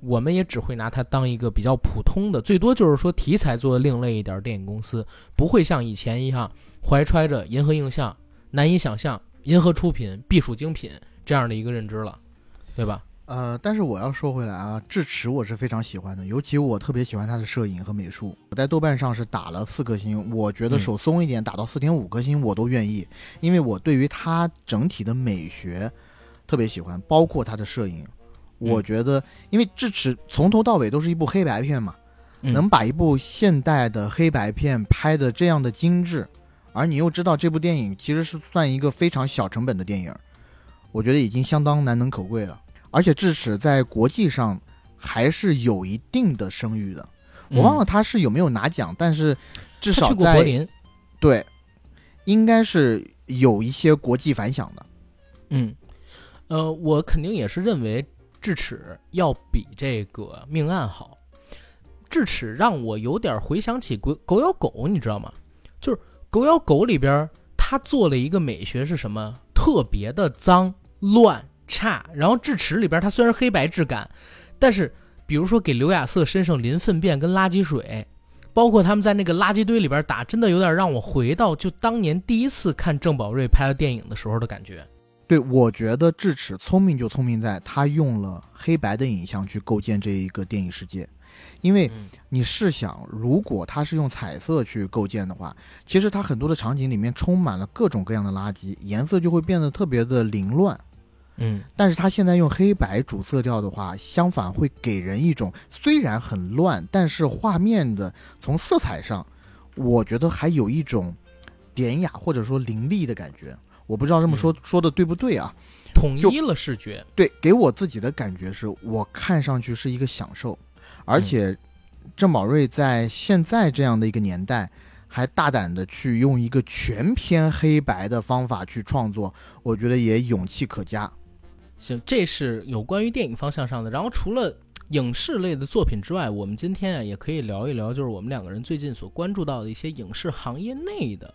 我们也只会拿它当一个比较普通的，最多就是说题材做的另类一点电影公司，不会像以前一样怀揣着银河映像难以想象、银河出品必属精品这样的一个认知了，对吧？呃，但是我要说回来啊，智齿我是非常喜欢的，尤其我特别喜欢他的摄影和美术。我在豆瓣上是打了四颗星，我觉得嗯手松一点打到四点五颗星我都愿意，因为我对于他整体的美学特别喜欢，包括他的摄影。我觉得，因为智齿从头到尾都是一部黑白片嘛，嗯能把一部现代的黑白片拍的这样的精致，而你又知道这部电影其实是算一个非常小成本的电影，我觉得已经相当难能可贵了。而且智齿在国际上还是有一定的声誉的，我忘了他是有没有拿奖，但是至少在去过柏林，对，应该是有一些国际反响的。嗯，呃，我肯定也是认为智齿要比这个命案好。智齿让我有点回想起狗狗咬狗，你知道吗？就是狗咬狗里边，他做了一个美学是什么？特别的脏乱差。然后智齿里边，它虽然黑白质感，但是比如说给刘亚瑟身上淋粪便跟垃圾水，包括他们在那个垃圾堆里边打，真的有点让我回到就当年第一次看郑宝瑞拍的电影的时候的感觉。对，我觉得智齿聪明就聪明在他用了黑白的影像去构建这一个电影世界，因为嗯你试想，如果他是用彩色去构建的话，其实它很多的场景里面充满了各种各样的垃圾，颜色就会变得特别的凌乱。嗯但是他现在用黑白主色调的话，相反会给人一种虽然很乱，但是画面的从色彩上，我觉得还有一种典雅或者说凌厉的感觉。我不知道这么说、说的对不对啊？统一了视觉。对，给我自己的感觉是我看上去是一个享受，而且郑宝瑞在现在这样的一个年代，还大胆的去用一个全篇黑白的方法去创作，我觉得也勇气可嘉。行，这是有关于电影方向上的。然后除了影视类的作品之外，我们今天啊也可以聊一聊，就是我们两个人最近所关注到的一些影视行业内的，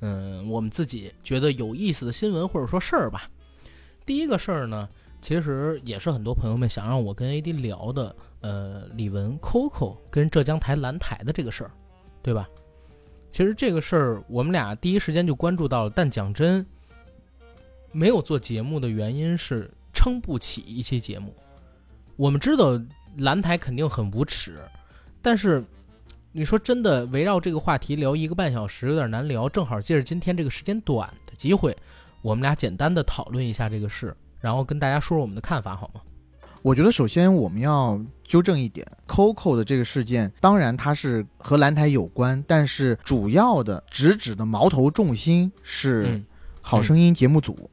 嗯，我们自己觉得有意思的新闻或者说事儿吧。第一个事儿呢，其实也是很多朋友们想让我跟 AD 聊的，呃，李玟 Coco 跟浙江台蓝台的这个事儿，对吧？其实这个事儿我们俩第一时间就关注到了，但讲真，没有做节目的原因是撑不起一期节目。我们知道蓝台肯定很无耻，但是你说真的围绕这个话题聊一个半小时有点难聊。正好借着今天这个时间短的机会，我们俩简单的讨论一下这个事，然后跟大家说说我们的看法，好吗？我觉得首先我们要纠正一点，Coco 的这个事件，当然它是和蓝台有关，但是主要的直指的矛头重心是嗯，好声音节目组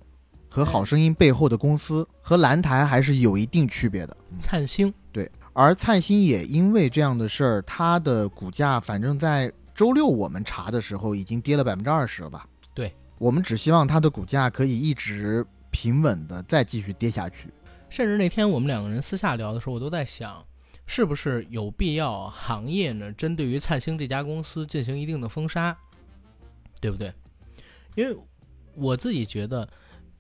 和好声音背后的公司，和蓝台还是有一定区别的。灿星对，而灿星也因为这样的事儿，它的股价反正在周六我们查的时候已经跌了百分之二十了吧？对，我们只希望它的股价可以一直平稳的再继续跌下去。甚至那天我们两个人私下聊的时候，我都在想，是不是有必要行业呢针对于灿星这家公司进行一定的封杀，对不对？因为我自己觉得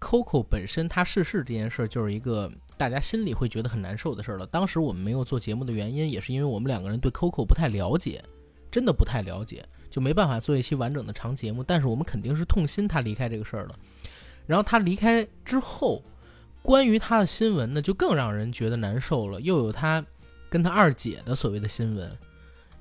，Coco 本身他逝世这件事儿就是一个大家心里会觉得很难受的事儿了。当时我们没有做节目的原因，也是因为我们两个人对 Coco 不太了解，真的不太了解，就没办法做一期完整的长节目。但是我们肯定是痛心他离开这个事儿了。然后他离开之后。关于他的新闻呢，就更让人觉得难受了。又有他跟他二姐的所谓的新闻，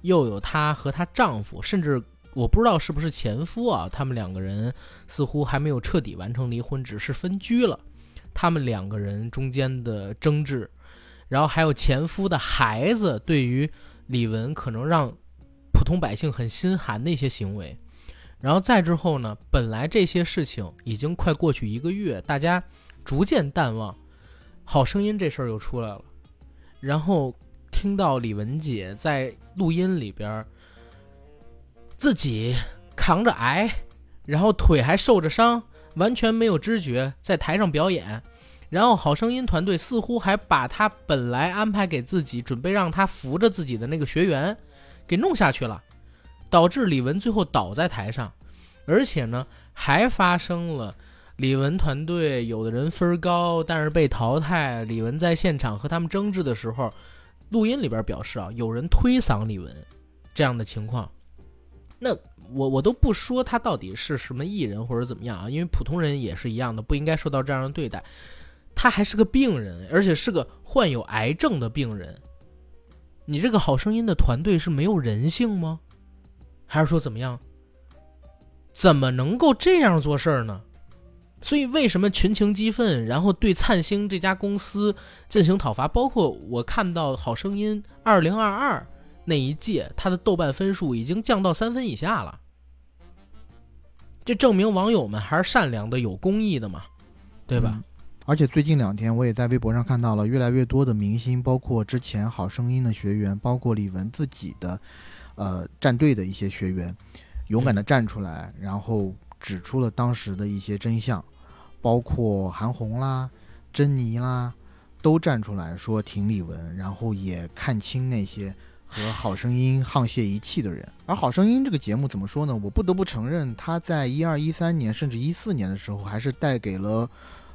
又有她和她丈夫，甚至我不知道是不是前夫啊，他们两个人似乎还没有彻底完成离婚，只是分居了。他们两个人中间的争执，然后还有前夫的孩子对于李玟可能让普通百姓很心寒的一些行为，然后再之后呢，本来这些事情已经快过去一个月，大家。逐渐淡忘，好声音这事儿又出来了，然后听到李玟姐在录音里边自己扛着癌，然后腿还受着伤，完全没有知觉，在台上表演。然后好声音团队似乎还把他本来安排给自己准备让他扶着自己的那个学员给弄下去了，导致李玟最后倒在台上，而且呢还发生了李玟团队有的人分高，但是被淘汰。李玟在现场和他们争执的时候，录音里边表示啊，有人推搡李玟这样的情况。那我我都不说他到底是什么艺人或者怎么样啊，因为普通人也是一样的，不应该受到这样的对待。他还是个病人，而且是个患有癌症的病人。你这个好声音的团队是没有人性吗？还是说怎么样？怎么能够这样做事儿呢？所以为什么群情激愤，然后对灿星这家公司进行讨伐？包括我看到好声音二零二二那一届，他的豆瓣分数已经降到三分以下了。这证明网友们还是善良的、有公益的嘛，对吧？而且最近两天，我也在微博上看到了越来越多的明星，包括之前好声音的学员，包括李玟自己的，呃，战队的一些学员，勇敢的站出来，然后指出了当时的一些真相，包括韩红啦、珍妮啦，都站出来说挺李玟，然后也看清那些和好声音沆瀣一气的人。而好声音这个节目怎么说呢？我不得不承认，它在一二一三年甚至一四年的时候，还是带给了。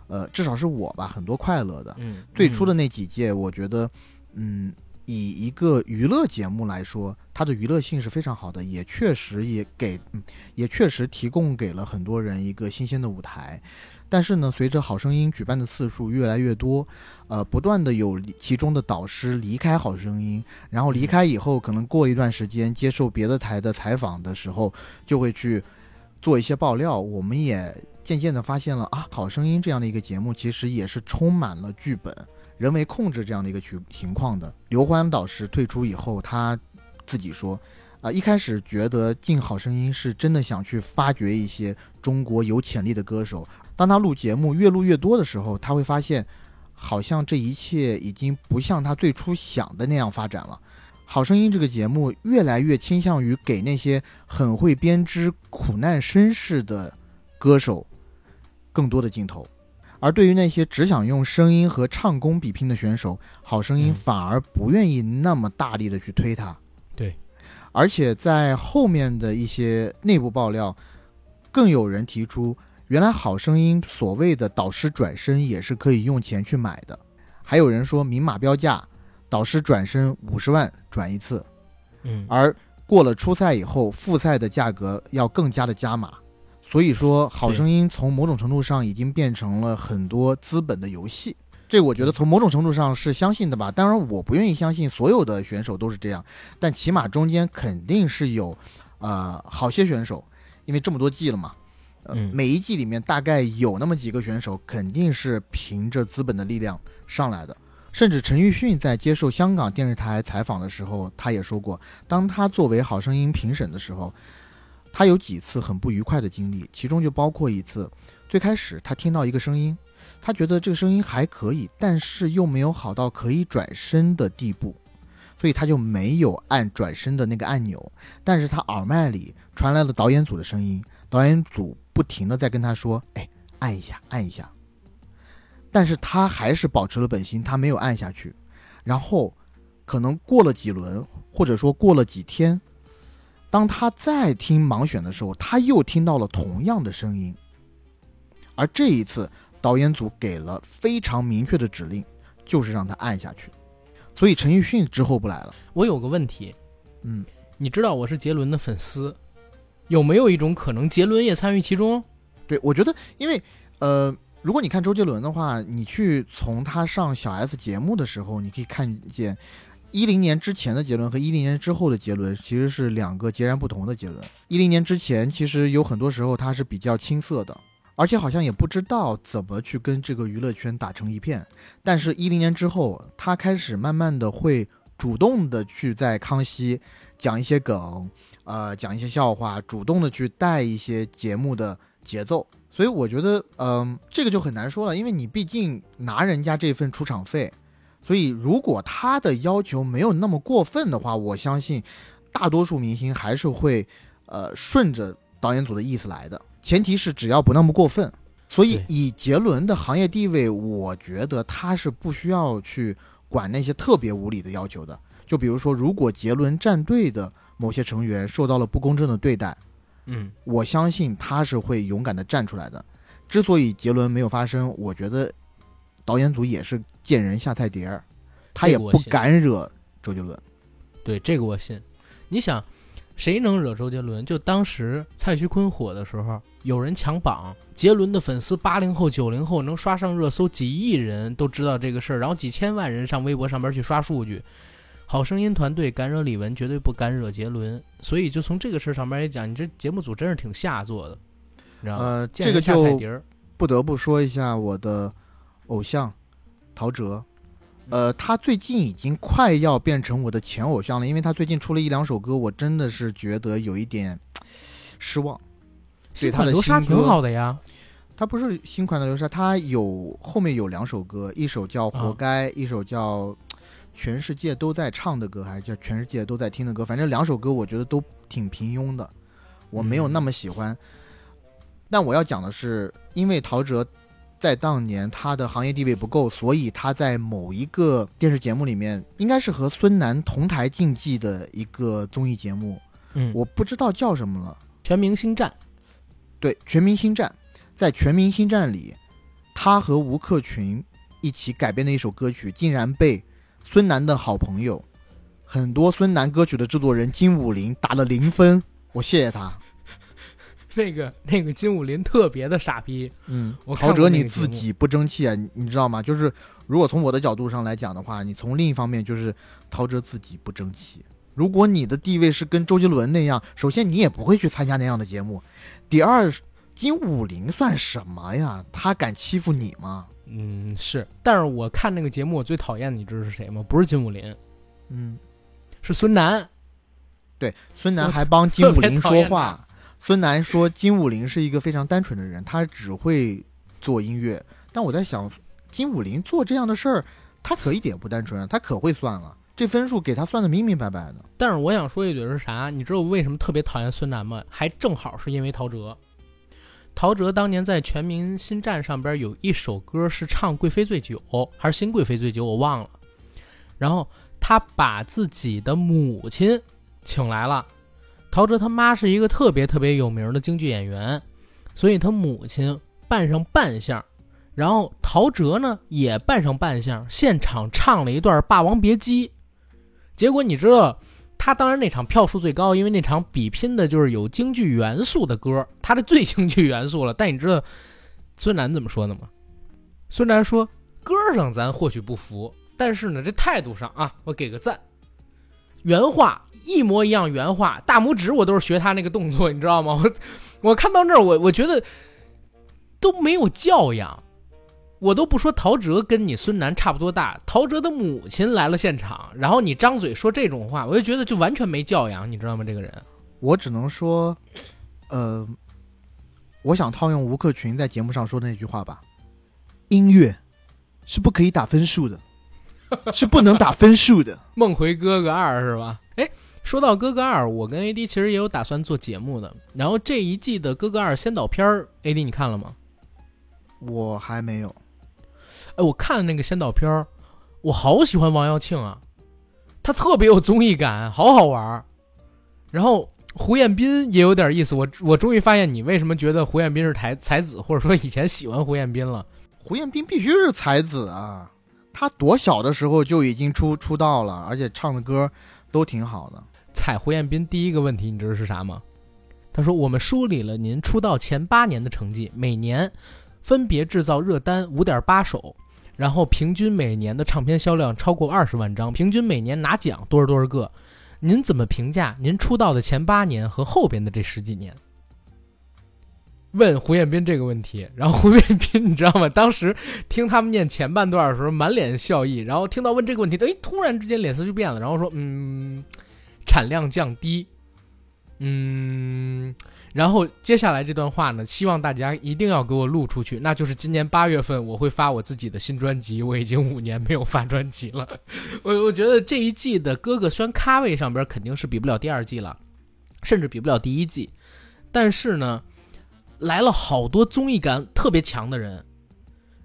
呃，至少是我吧，很多快乐的。嗯，最初的那几届，我觉得，嗯，以一个娱乐节目来说，它的娱乐性是非常好的，也确实也给，也确实提供给了很多人一个新鲜的舞台。但是呢，随着好声音举办的次数越来越多，呃，不断的有其中的导师离开好声音，然后离开以后，可能过一段时间接受别的台的采访的时候，就会去做一些爆料。我们也。渐渐的发现了啊，好声音这样的一个节目，其实也是充满了剧本、人为控制这样的一个情情况的。刘欢导师退出以后，他自己说，啊，一开始觉得进好声音是真的想去发掘一些中国有潜力的歌手。当他录节目越录越多的时候，他会发现，好像这一切已经不像他最初想的那样发展了。好声音这个节目越来越倾向于给那些很会编织苦难身世的歌手。更多的镜头，而对于那些只想用声音和唱功比拼的选手，好声音反而不愿意那么大力的去推他。对，而且在后面的一些内部爆料，更有人提出，原来好声音所谓的导师转身也是可以用钱去买的。还有人说明码标价，导师转身五十万转一次，嗯，而过了初赛以后，复赛的价格要更加的加码。所以说，好声音从某种程度上已经变成了很多资本的游戏，这我觉得从某种程度上是相信的吧。当然，我不愿意相信所有的选手都是这样，但起码中间肯定是有，呃，好些选手，因为这么多季了嘛，呃，每一季里面大概有那么几个选手肯定是凭着资本的力量上来的。甚至陈奕迅在接受香港电视台采访的时候，他也说过，当他作为好声音评审的时候。他有几次很不愉快的经历，其中就包括一次，最开始他听到一个声音，他觉得这个声音还可以，但是又没有好到可以转身的地步，所以他就没有按转身的那个按钮。但是他耳麦里传来了导演组的声音，导演组不停的在跟他说：“哎，按一下，按一下。”但是他还是保持了本心，他没有按下去。然后，可能过了几轮，或者说过了几天。当他再听盲选的时候，他又听到了同样的声音，而这一次导演组给了非常明确的指令，就是让他按下去。所以陈奕迅之后不来了。我有个问题，嗯，你知道我是杰伦的粉丝，有没有一种可能，杰伦也参与其中？对，我觉得，因为呃，如果你看周杰伦的话，你去从他上小 S 节目的时候，你可以看见。一零年之前的杰伦和一零年之后的杰伦其实是两个截然不同的杰伦。一零年之前，其实有很多时候他是比较青涩的，而且好像也不知道怎么去跟这个娱乐圈打成一片。但是，一零年之后，他开始慢慢的会主动的去在康熙讲一些梗，呃，讲一些笑话，主动的去带一些节目的节奏。所以，我觉得，嗯，这个就很难说了，因为你毕竟拿人家这份出场费。所以，如果他的要求没有那么过分的话，我相信大多数明星还是会，呃，顺着导演组的意思来的。前提是只要不那么过分。所以以杰伦的行业地位，我觉得他是不需要去管那些特别无理的要求的。就比如说，如果杰伦战队的某些成员受到了不公正的对待，嗯，我相信他是会勇敢的站出来的。之所以杰伦没有发声，我觉得导演组也是见人下菜碟儿，他也不敢惹周杰伦。对，这个我信。你想，谁能惹周杰伦？就当时蔡徐坤火的时候，有人抢榜，杰伦的粉丝八零后、九零后能刷上热搜，几亿人都知道这个事儿，然后几千万人上微博上边去刷数据。好声音团队敢惹李玟，绝对不敢惹杰伦。所以就从这个事儿上面来讲，你这节目组真是挺下作的，你知道吗？呃，这个就下。不得不说一下我的偶像陶喆，呃，他最近已经快要变成我的前偶像了，因为他最近出了一两首歌，我真的是觉得有一点失望。对新他的流沙挺好的呀，他不是新款的流沙，他有后面有两首歌，一首叫《活啊该》，一首叫《全世界都在唱的歌》，还是叫《全世界都在听的歌》，反正两首歌我觉得都挺平庸的，我没有那么喜欢。但我要讲的是，因为陶喆在当年他的行业地位不够，所以他在某一个电视节目里面，应该是和孙楠同台竞技的一个综艺节目，嗯，我不知道叫什么了。全明星战，对，《全明星战》在《全明星战》里，他和吴克群一起改编的一首歌曲，竟然被孙楠的好朋友、很多孙楠歌曲的制作人金武林打了零分。我谢谢他。那个那个金武林特别的傻逼，嗯，我陶喆你自己不争气啊，你你知道吗？就是如果从我的角度上来讲的话，你从另一方面就是陶喆自己不争气。如果你的地位是跟周杰伦那样，首先你也不会去参加那样的节目。第二，金武林算什么呀？他敢欺负你吗？嗯，是，但是我看那个节目，我最讨厌的你知道是谁吗？不是金武林，嗯，是孙楠。对，孙楠还帮金武林说话。孙楠说金武林是一个非常单纯的人，他只会做音乐。但我在想，金武林做这样的事儿，他可一点不单纯啊，他可会算了。这分数给他算的明明白白的。但是我想说一句是啥？你知道我为什么特别讨厌孙楠吗？还正好是因为陶喆。陶喆当年在《全民新战》上边有一首歌是唱《贵妃醉酒》还是《新贵妃醉酒》，我忘了。然后他把自己的母亲请来了。陶喆他妈是一个特别特别有名的京剧演员，所以他母亲扮上扮相，然后陶喆呢也扮上扮相，现场唱了一段《霸王别姬》。结果你知道，他当然那场票数最高，因为那场比拼的就是有京剧元素的歌，他的最京剧元素了。但你知道孙楠怎么说的吗？孙楠说：“歌上咱或许不服，但是呢，这态度上啊，我给个赞。”原话一模一样，原话大拇指我都是学他那个动作，你知道吗？我我看到那儿，我我觉得都没有教养。我都不说陶喆跟你孙楠差不多大，陶喆的母亲来了现场，然后你张嘴说这种话，我就觉得就完全没教养，你知道吗？这个人，我只能说，呃，我想套用吴克群在节目上说的那句话吧：音乐是不可以打分数的，是不能打分数的。梦回哥哥二是吧？哎，说到哥哥二，我跟 AD 其实也有打算做节目的。然后这一季的哥哥二先导片儿，AD 你看了吗？我还没有，哎，我看了那个先导片儿，我好喜欢王耀庆啊，他特别有综艺感，好好玩儿。然后胡彦斌也有点意思，我我终于发现你为什么觉得胡彦斌是才才子，或者说以前喜欢胡彦斌了。胡彦斌必须是才子啊！他多小的时候就已经出出道了，而且唱的歌都挺好的。踩胡彦斌第一个问题，你知道是啥吗？他说：“我们梳理了您出道前八年的成绩，每年分别制造热单五点八首，然后平均每年的唱片销量超过二十万张，平均每年拿奖多少多少个。您怎么评价您出道的前八年和后边的这十几年？”问胡彦斌这个问题，然后胡彦斌你知道吗？当时听他们念前半段的时候，满脸笑意，然后听到问这个问题，哎，突然之间脸色就变了，然后说：“嗯，产量降低。”嗯，然后接下来这段话呢，希望大家一定要给我录出去，那就是今年八月份我会发我自己的新专辑，我已经五年没有发专辑了。我我觉得这一季的哥哥虽然咖位上边肯定是比不了第二季了，甚至比不了第一季，但是呢，来了好多综艺感特别强的人，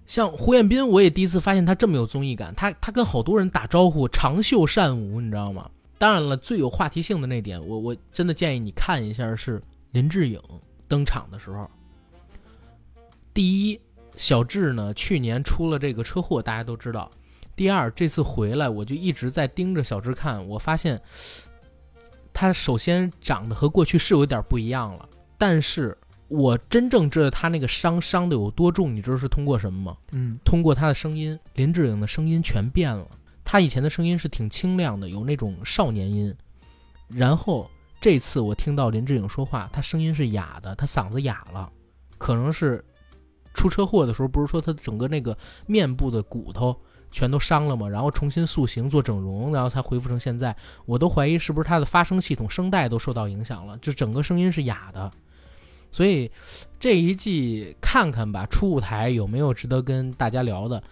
像胡彦斌，我也第一次发现他这么有综艺感。他他跟好多人打招呼，长袖善舞，你知道吗？当然了，最有话题性的那点，我我真的建议你看一下，是林志颖登场的时候。第一，小智呢去年出了这个车祸，大家都知道。第二，这次回来我就一直在盯着小智看，我发现他首先长得和过去是有点不一样了，但是我真正知道他那个伤伤的有多重，你知道是通过什么吗？嗯，通过他的声音，林志颖的声音全变了。他以前的声音是挺清亮的，有那种少年音，然后这次我听到林志颖说话，他声音是哑的，他嗓子哑了，可能是出车祸的时候，不是说他整个那个面部的骨头。全都伤了吗，然后重新塑形做整容，然后才恢复成现在。我都怀疑是不是他的发声系统声带都受到影响了，就整个声音是哑的。所以这一季看看吧，初舞台有没有值得跟大家聊的？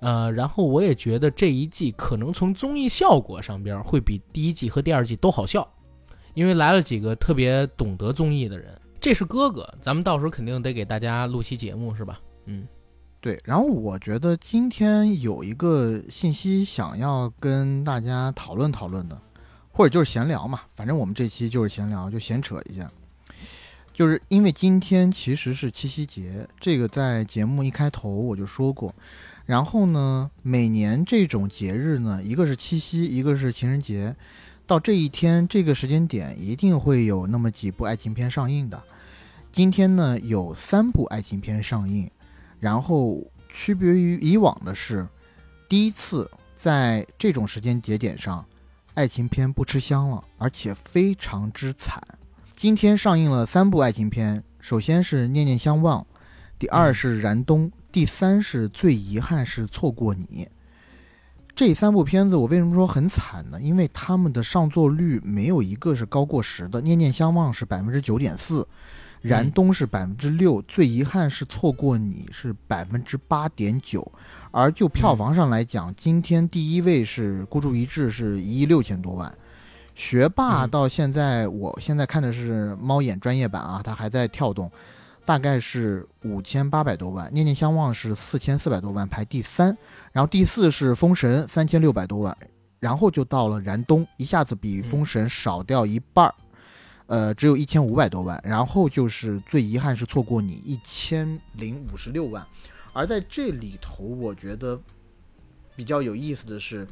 呃，然后我也觉得这一季可能从综艺效果上边会比第一季和第二季都好笑，因为来了几个特别懂得综艺的人。这是哥哥，咱们到时候肯定得给大家录期节目，是吧？嗯。对，然后我觉得今天有一个信息想要跟大家讨论讨论的，或者就是闲聊嘛，反正我们这期就是闲聊，就闲扯一下。就是因为今天其实是七夕节，这个在节目一开头我就说过。然后呢，每年这种节日呢，一个是七夕，一个是情人节，到这一天这个时间点，一定会有那么几部爱情片上映的。今天呢，有三部爱情片上映。然后区别于以往的是，第一次在这种时间节点上，爱情片不吃香了，而且非常之惨。今天上映了三部爱情片，首先是《念念相忘》，第二是《燃冬》，第三是最遗憾是错过你。这三部片子我为什么说很惨呢？因为他们的上座率没有一个是高过十的，《念念相忘》是百分之九点四。燃冬是百分之六，最遗憾是错过你是百分之八点九，而就票房上来讲，今天第一位是孤注一掷是一亿六千多万，学霸到现在我现在看的是猫眼专业版啊，它还在跳动，大概是五千八百多万，念念相忘是四千四百多万排第三，然后第四是封神三千六百多万，然后就到了燃冬，一下子比封神少掉一半儿。呃，只有一千五百多万，然后就是最遗憾是错过你一千零五十六万，而在这里头，我觉得比较有意思的是，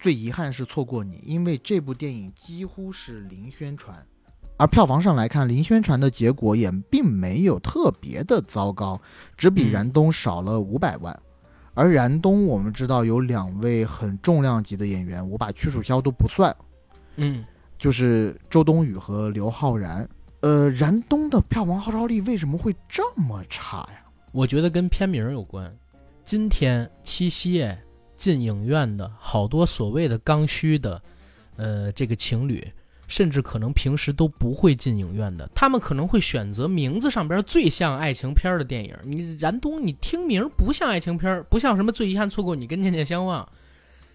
最遗憾是错过你，因为这部电影几乎是零宣传，而票房上来看，零宣传的结果也并没有特别的糟糕，只比燃冬少了五百万，而燃冬我们知道有两位很重量级的演员，我把屈楚萧都不算，嗯。就是周冬雨和刘昊然，呃，燃冬的票房号召力为什么会这么差呀？我觉得跟片名有关。今天七夕夜进影院的好多所谓的刚需的，呃，这个情侣，甚至可能平时都不会进影院的，他们可能会选择名字上边最像爱情片的电影。你燃冬，你听名不像爱情片，不像什么最遗憾错过你跟念念相忘，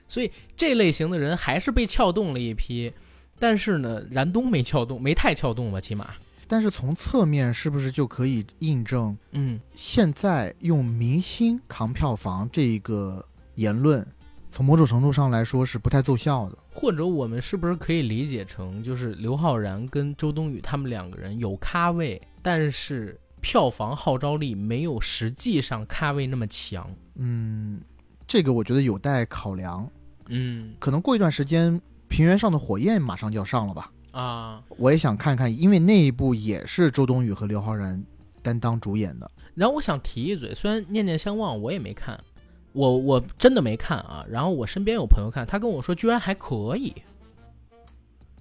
所以这类型的人还是被撬动了一批。但是呢，燃冬没撬动，没太撬动吧，起码。但是从侧面是不是就可以印证，嗯，现在用明星扛票房这一个言论，从某种程度上来说是不太奏效的。或者我们是不是可以理解成，就是刘昊然跟周冬雨他们两个人有咖位，但是票房号召力没有实际上咖位那么强？嗯，这个我觉得有待考量。嗯，可能过一段时间。平原上的火焰马上就要上了吧？啊，我也想看看，因为那一部也是周冬雨和刘昊然担当主演的。然后我想提一嘴，虽然念念相忘我也没看，我我真的没看啊。然后我身边有朋友看，他跟我说居然还可以，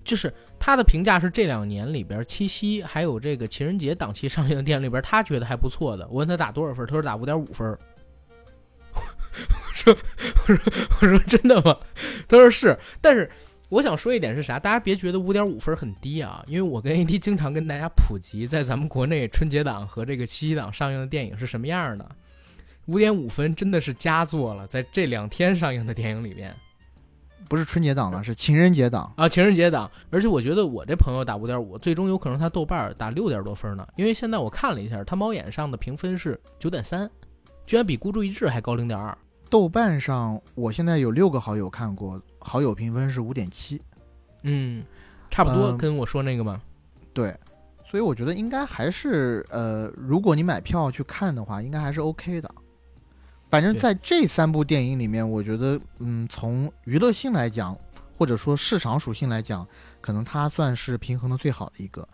就是他的评价是这两年里边七夕还有这个情人节档期上映的电影里边，他觉得还不错的。我问他打多少分，他说打五点五分。我说我说我说真的吗？他说是，但是。我想说一点是啥？大家别觉得五点五分很低啊，因为我跟 AD 经常跟大家普及，在咱们国内春节档和这个七夕档上映的电影是什么样的。五点五分真的是佳作了，在这两天上映的电影里边。不是春节档了，是情人节档。啊，情人节档，而且我觉得我这朋友打五点五，最终有可能他豆瓣儿打六点多分呢，因为现在我看了一下，他猫眼上的评分是九点三，居然比孤注一掷还高零点二。豆瓣上我现在有六个好友看过，好友评分是五点七。嗯，差不多嗯跟我说那个嘛。对，所以我觉得应该还是呃，如果你买票去看的话，应该还是 OK 的。反正在这三部电影里面，我觉得，嗯，从娱乐性来讲，或者说市场属性来讲，可能它算是平衡的最好的一个。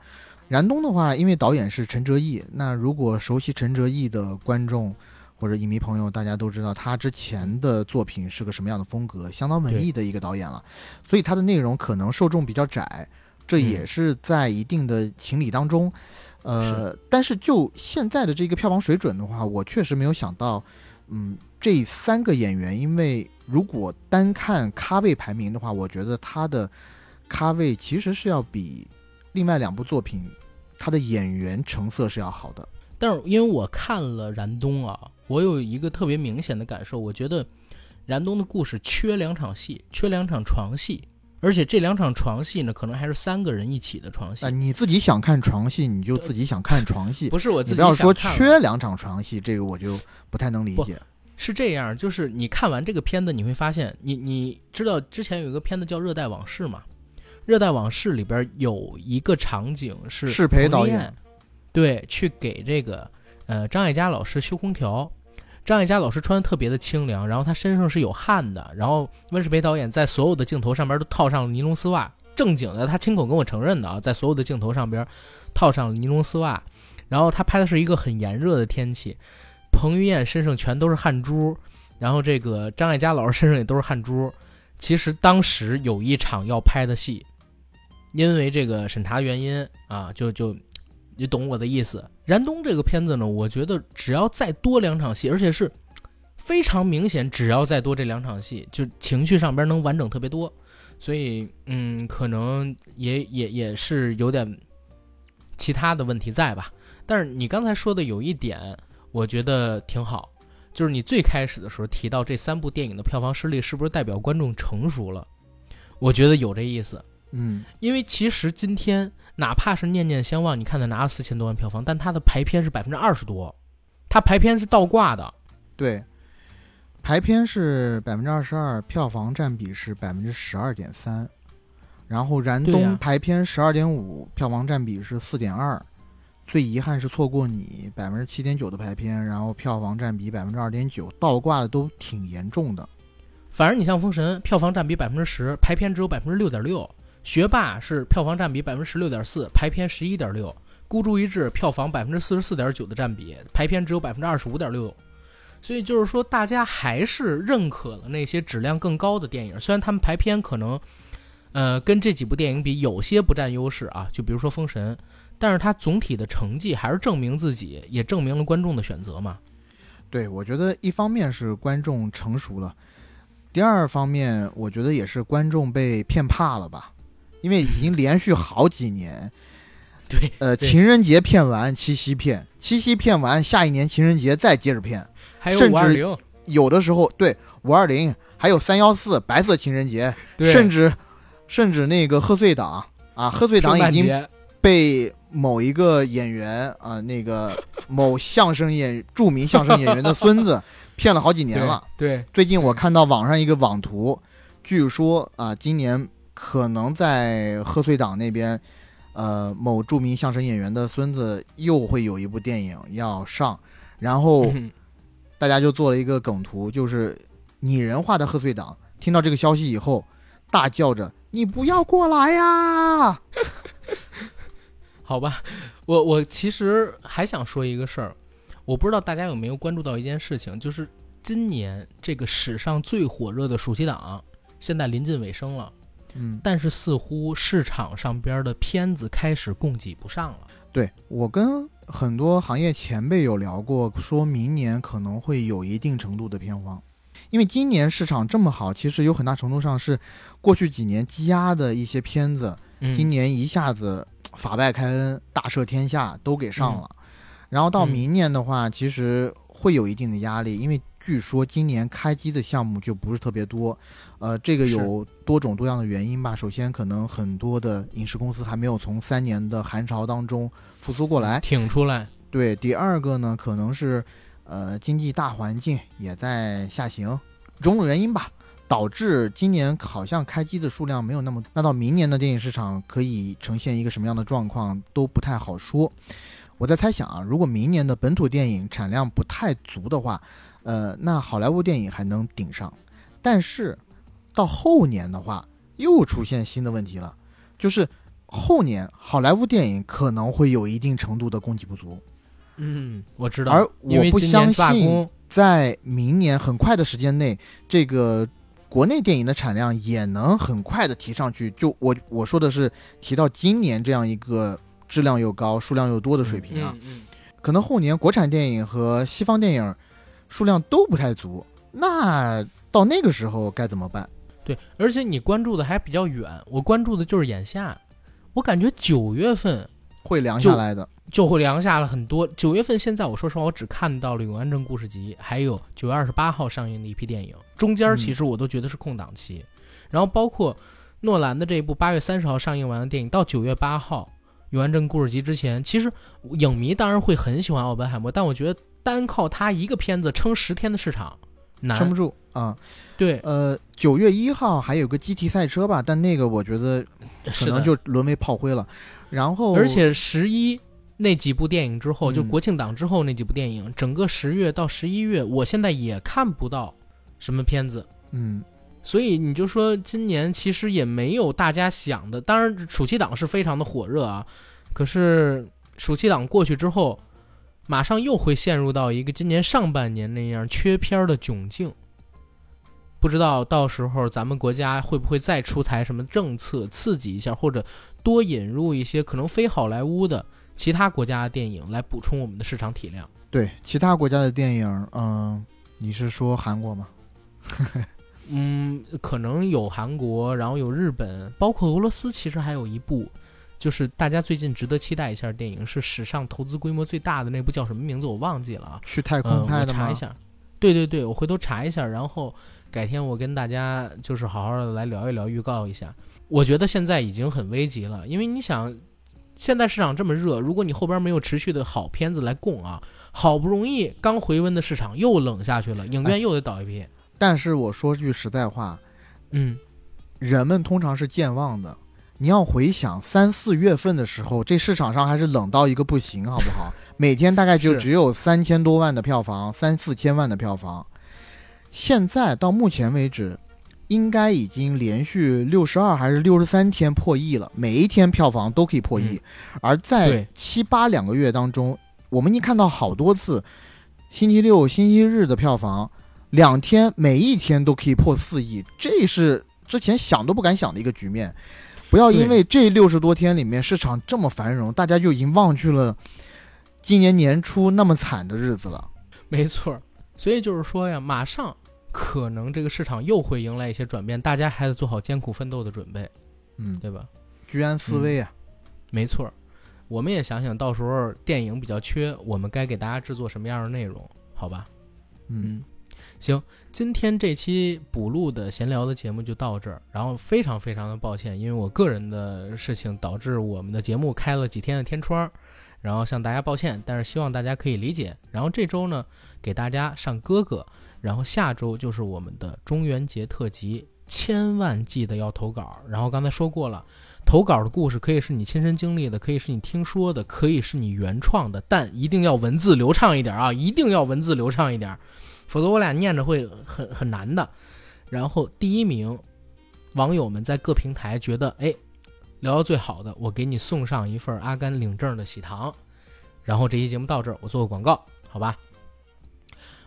燃冬的话，因为导演是陈哲艺，那如果熟悉陈哲艺的观众或者影迷朋友，大家都知道他之前的作品是个什么样的风格，相当文艺的一个导演了，所以他的内容可能受众比较窄，这也嗯。是在一定的情理当中。呃，但是就现在的这个票房水准的话，我确实没有想到，嗯，这三个演员，因为如果单看咖位排名的话，我觉得他的咖位其实是要比另外两部作品他的演员成色是要好的。但是因为我看了燃冬啊，我有一个特别明显的感受，我觉得燃冬的故事缺两场戏，缺两场床戏，而且这两场床戏呢，可能还是三个人一起的床戏啊，，你自己想看床戏，你就自己想看床戏，不 是我自己你不要说缺两场床戏，这个我就不太能理解。是这样，就是你看完这个片子，你会发现，你你知道之前有一个片子叫《热带往事》吗？《热带往事》里边有一个场景是适培导演对，去给这个呃张艾嘉老师修空调。张艾嘉老师穿的特别的清凉，然后他身上是有汗的，然后温世培导演在所有的镜头上边都套上了尼龙丝袜，正经的，他亲口跟我承认的啊，在所有的镜头上边套上了尼龙丝袜，然后他拍的是一个很炎热的天气，彭于晏身上全都是汗珠，然后这个张艾嘉老师身上也都是汗珠。其实当时有一场要拍的戏，因为这个审查原因啊，就就你懂我的意思。燃冬这个片子呢，我觉得只要再多两场戏，而且是非常明显，只要再多这两场戏，就情绪上边能完整特别多。所以，嗯，可能也也也是有点其他的问题在吧。但是你刚才说的有一点，我觉得挺好，就是你最开始的时候提到这三部电影的票房失利，是不是代表观众成熟了？我觉得有这意思，嗯，因为其实今天哪怕是《念念相忘》，你看它拿了四千多万票房，但它的排片是百分之二十多，它排片是倒挂的。对，排片是百分之二十二，票房占比是百分之十二点三，然后燃冬排片十二点五，票房占比是四点二。最遗憾是错过你百分之七点九的排片，然后票房占比百分之二点九，倒挂的都挺严重的。反而你像《封神》，票房占比百分之十，排片只有百分之六点六；《学霸》是票房占比百分之十六点四，排片十一点六；《孤注一掷》票房百分之四十四点九的占比，排片只有百分之二十五点六。所以就是说，大家还是认可了那些质量更高的电影，虽然他们排片可能，呃，跟这几部电影比有些不占优势啊，就比如说《封神》，但是它总体的成绩还是证明自己，也证明了观众的选择嘛。对，我觉得一方面是观众成熟了，第二方面我觉得也是观众被骗怕了吧，因为已经连续好几年，对，呃，情人节骗完，七夕骗，七夕骗完，下一年情人节再接着骗，还有甚至五二零，有的时候对五二零，还有三幺四白色情人节，对。甚至甚至那个贺岁档啊，贺岁档已经，被某一个演员啊，那个某相声演著名相声演员的孙子 骗了好几年了。对，最近我看到网上一个网图，据说啊，今年可能在贺岁档那边，呃，某著名相声演员的孙子又会有一部电影要上，然后嗯大家就做了一个梗图，就是拟人化的贺岁档。听到这个消息以后，大叫着：“你不要过来呀！” 好吧，我我其实还想说一个事儿，我不知道大家有没有关注到一件事情，就是今年这个史上最火热的暑期档，现在临近尾声了，嗯，但是似乎市场上边的片子开始供给不上了。对我跟很多行业前辈有聊过，说明年可能会有一定程度的偏荒，因为今年市场这么好，其实有很大程度上是过去几年积压的一些片子，嗯，今年一下子法外开恩、大赦天下都给上了，然后到嗯。明年的话，其实会有一定的压力，因为据说今年开机的项目就不是特别多，呃，这个有多种多样的原因吧。首先，可能很多的影视公司还没有从三年的寒潮当中复苏过来，挺出来。对，第二个呢，可能是呃经济大环境也在下行，种种原因吧。导致今年好像开机的数量没有那么，那到明年的电影市场可以呈现一个什么样的状况都不太好说。我在猜想啊，如果明年的本土电影产量不太足的话，呃，那好莱坞电影还能顶上。但是到后年的话，又出现新的问题了，就是后年好莱坞电影可能会有一定程度的供给不足。嗯，我知道。而我不相信，在明年很快的时间内，这个。国内电影的产量也能很快的提上去，就我我说的是提到今年这样一个质量又高、数量又多的水平啊。嗯，可能后年国产电影和西方电影数量都不太足，那到那个时候该怎么办？对，而且你关注的还比较远，我关注的就是眼下，我感觉九月份会凉下来的。就会凉下了很多。九月份，现在我说实话，我只看到了《永安镇故事集》，还有九月二十八号上映的一批电影。中间其实我都觉得是空档期。然后包括诺兰的这一部八月三十号上映完的电影，到九月八号《永安镇故事集》之前，其实影迷当然会很喜欢奥本海默，但我觉得单靠他一个片子撑十天的市场难，撑不住啊。对，呃，九月一号还有个机体赛车吧，但那个我觉得可能就沦为炮灰了。然后，而且十一。那几部电影之后，就国庆档之后那几部电影，整个十月到十一月，我现在也看不到什么片子。嗯，所以你就说今年其实也没有大家想的，当然暑期档是非常的火热啊。可是暑期档过去之后，马上又会陷入到一个今年上半年那样缺片的窘境。不知道到时候咱们国家会不会再出台什么政策刺激一下，或者多引入一些可能非好莱坞的。其他国家的电影来补充我们的市场体量。对，其他国家的电影，嗯，你是说韩国吗？嗯，可能有韩国，然后有日本，包括俄罗斯。其实还有一部，就是大家最近值得期待一下的电影，是史上投资规模最大的那部，叫什么名字我忘记了啊。去太空拍的吗？查一下。对对对，我回头查一下，然后改天我跟大家就是好好的来聊一聊，预告一下。我觉得现在已经很危急了，因为你想。现在市场这么热，如果你后边没有持续的好片子来供啊，好不容易刚回温的市场又冷下去了，影院又得倒一批。但是我说句实在话，嗯，人们通常是健忘的。你要回想三四月份的时候，这市场上还是冷到一个不行，好不好？每天大概就只有三千多万的票房，三四千万的票房。现在到目前为止。应该已经连续六十二还是六十三天破亿了，每一天票房都可以破亿。而在七八两个月当中，我们已经看到好多次，星期六、星期日的票房两天每一天都可以破四亿，这是之前想都不敢想的一个局面。不要因为这六十多天里面市场这么繁荣，大家就已经忘去了今年年初那么惨的日子了。没错，所以就是说呀，马上。可能这个市场又会迎来一些转变，大家还得做好艰苦奋斗的准备，嗯，对吧？居安思危啊，没错。我们也想想到时候电影比较缺，我们该给大家制作什么样的内容？好吧？嗯，行，今天这期补录的闲聊的节目就到这儿。然后非常非常的抱歉，因为我个人的事情导致我们的节目开了几天的天窗，然后向大家抱歉，但是希望大家可以理解。然后这周呢，给大家上哥哥。然后下周就是我们的中元节特辑，千万记得要投稿。然后刚才说过了，投稿的故事可以是你亲身经历的，可以是你听说的，可以是你原创的，但一定要文字流畅一点啊！一定要文字流畅一点，否则我俩念着会很很难的。然后第一名，网友们在各平台觉得哎，聊到最好的，我给你送上一份阿甘领证的喜糖。然后这期节目到这儿，我做个广告，好吧？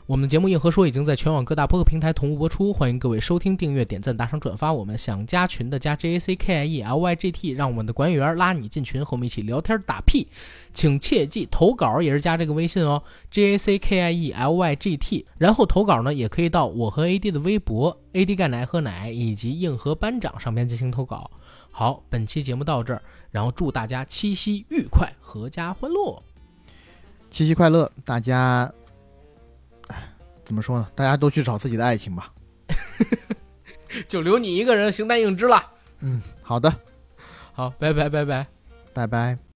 我们的节目《硬核说》已经在全网各大播客平台同步播出，欢迎各位收听、订阅、点赞、打赏、转发。我们想加群的加 J A C K I E L Y G T，让我们的管理员拉你进群，和我们一起聊天打屁。请切记投稿也是加这个微信哦，J A C K I E L Y G T。然后投稿呢，也可以到我和 A D 的微博 A D 干奶喝奶以及硬核班长上边进行投稿。好，本期节目到这儿，然后祝大家七夕愉快，阖家欢乐，七夕快乐，大家。怎么说呢？大家都去找自己的爱情吧。就留你一个人形单影只了。嗯，好的，好，拜拜拜拜。拜拜。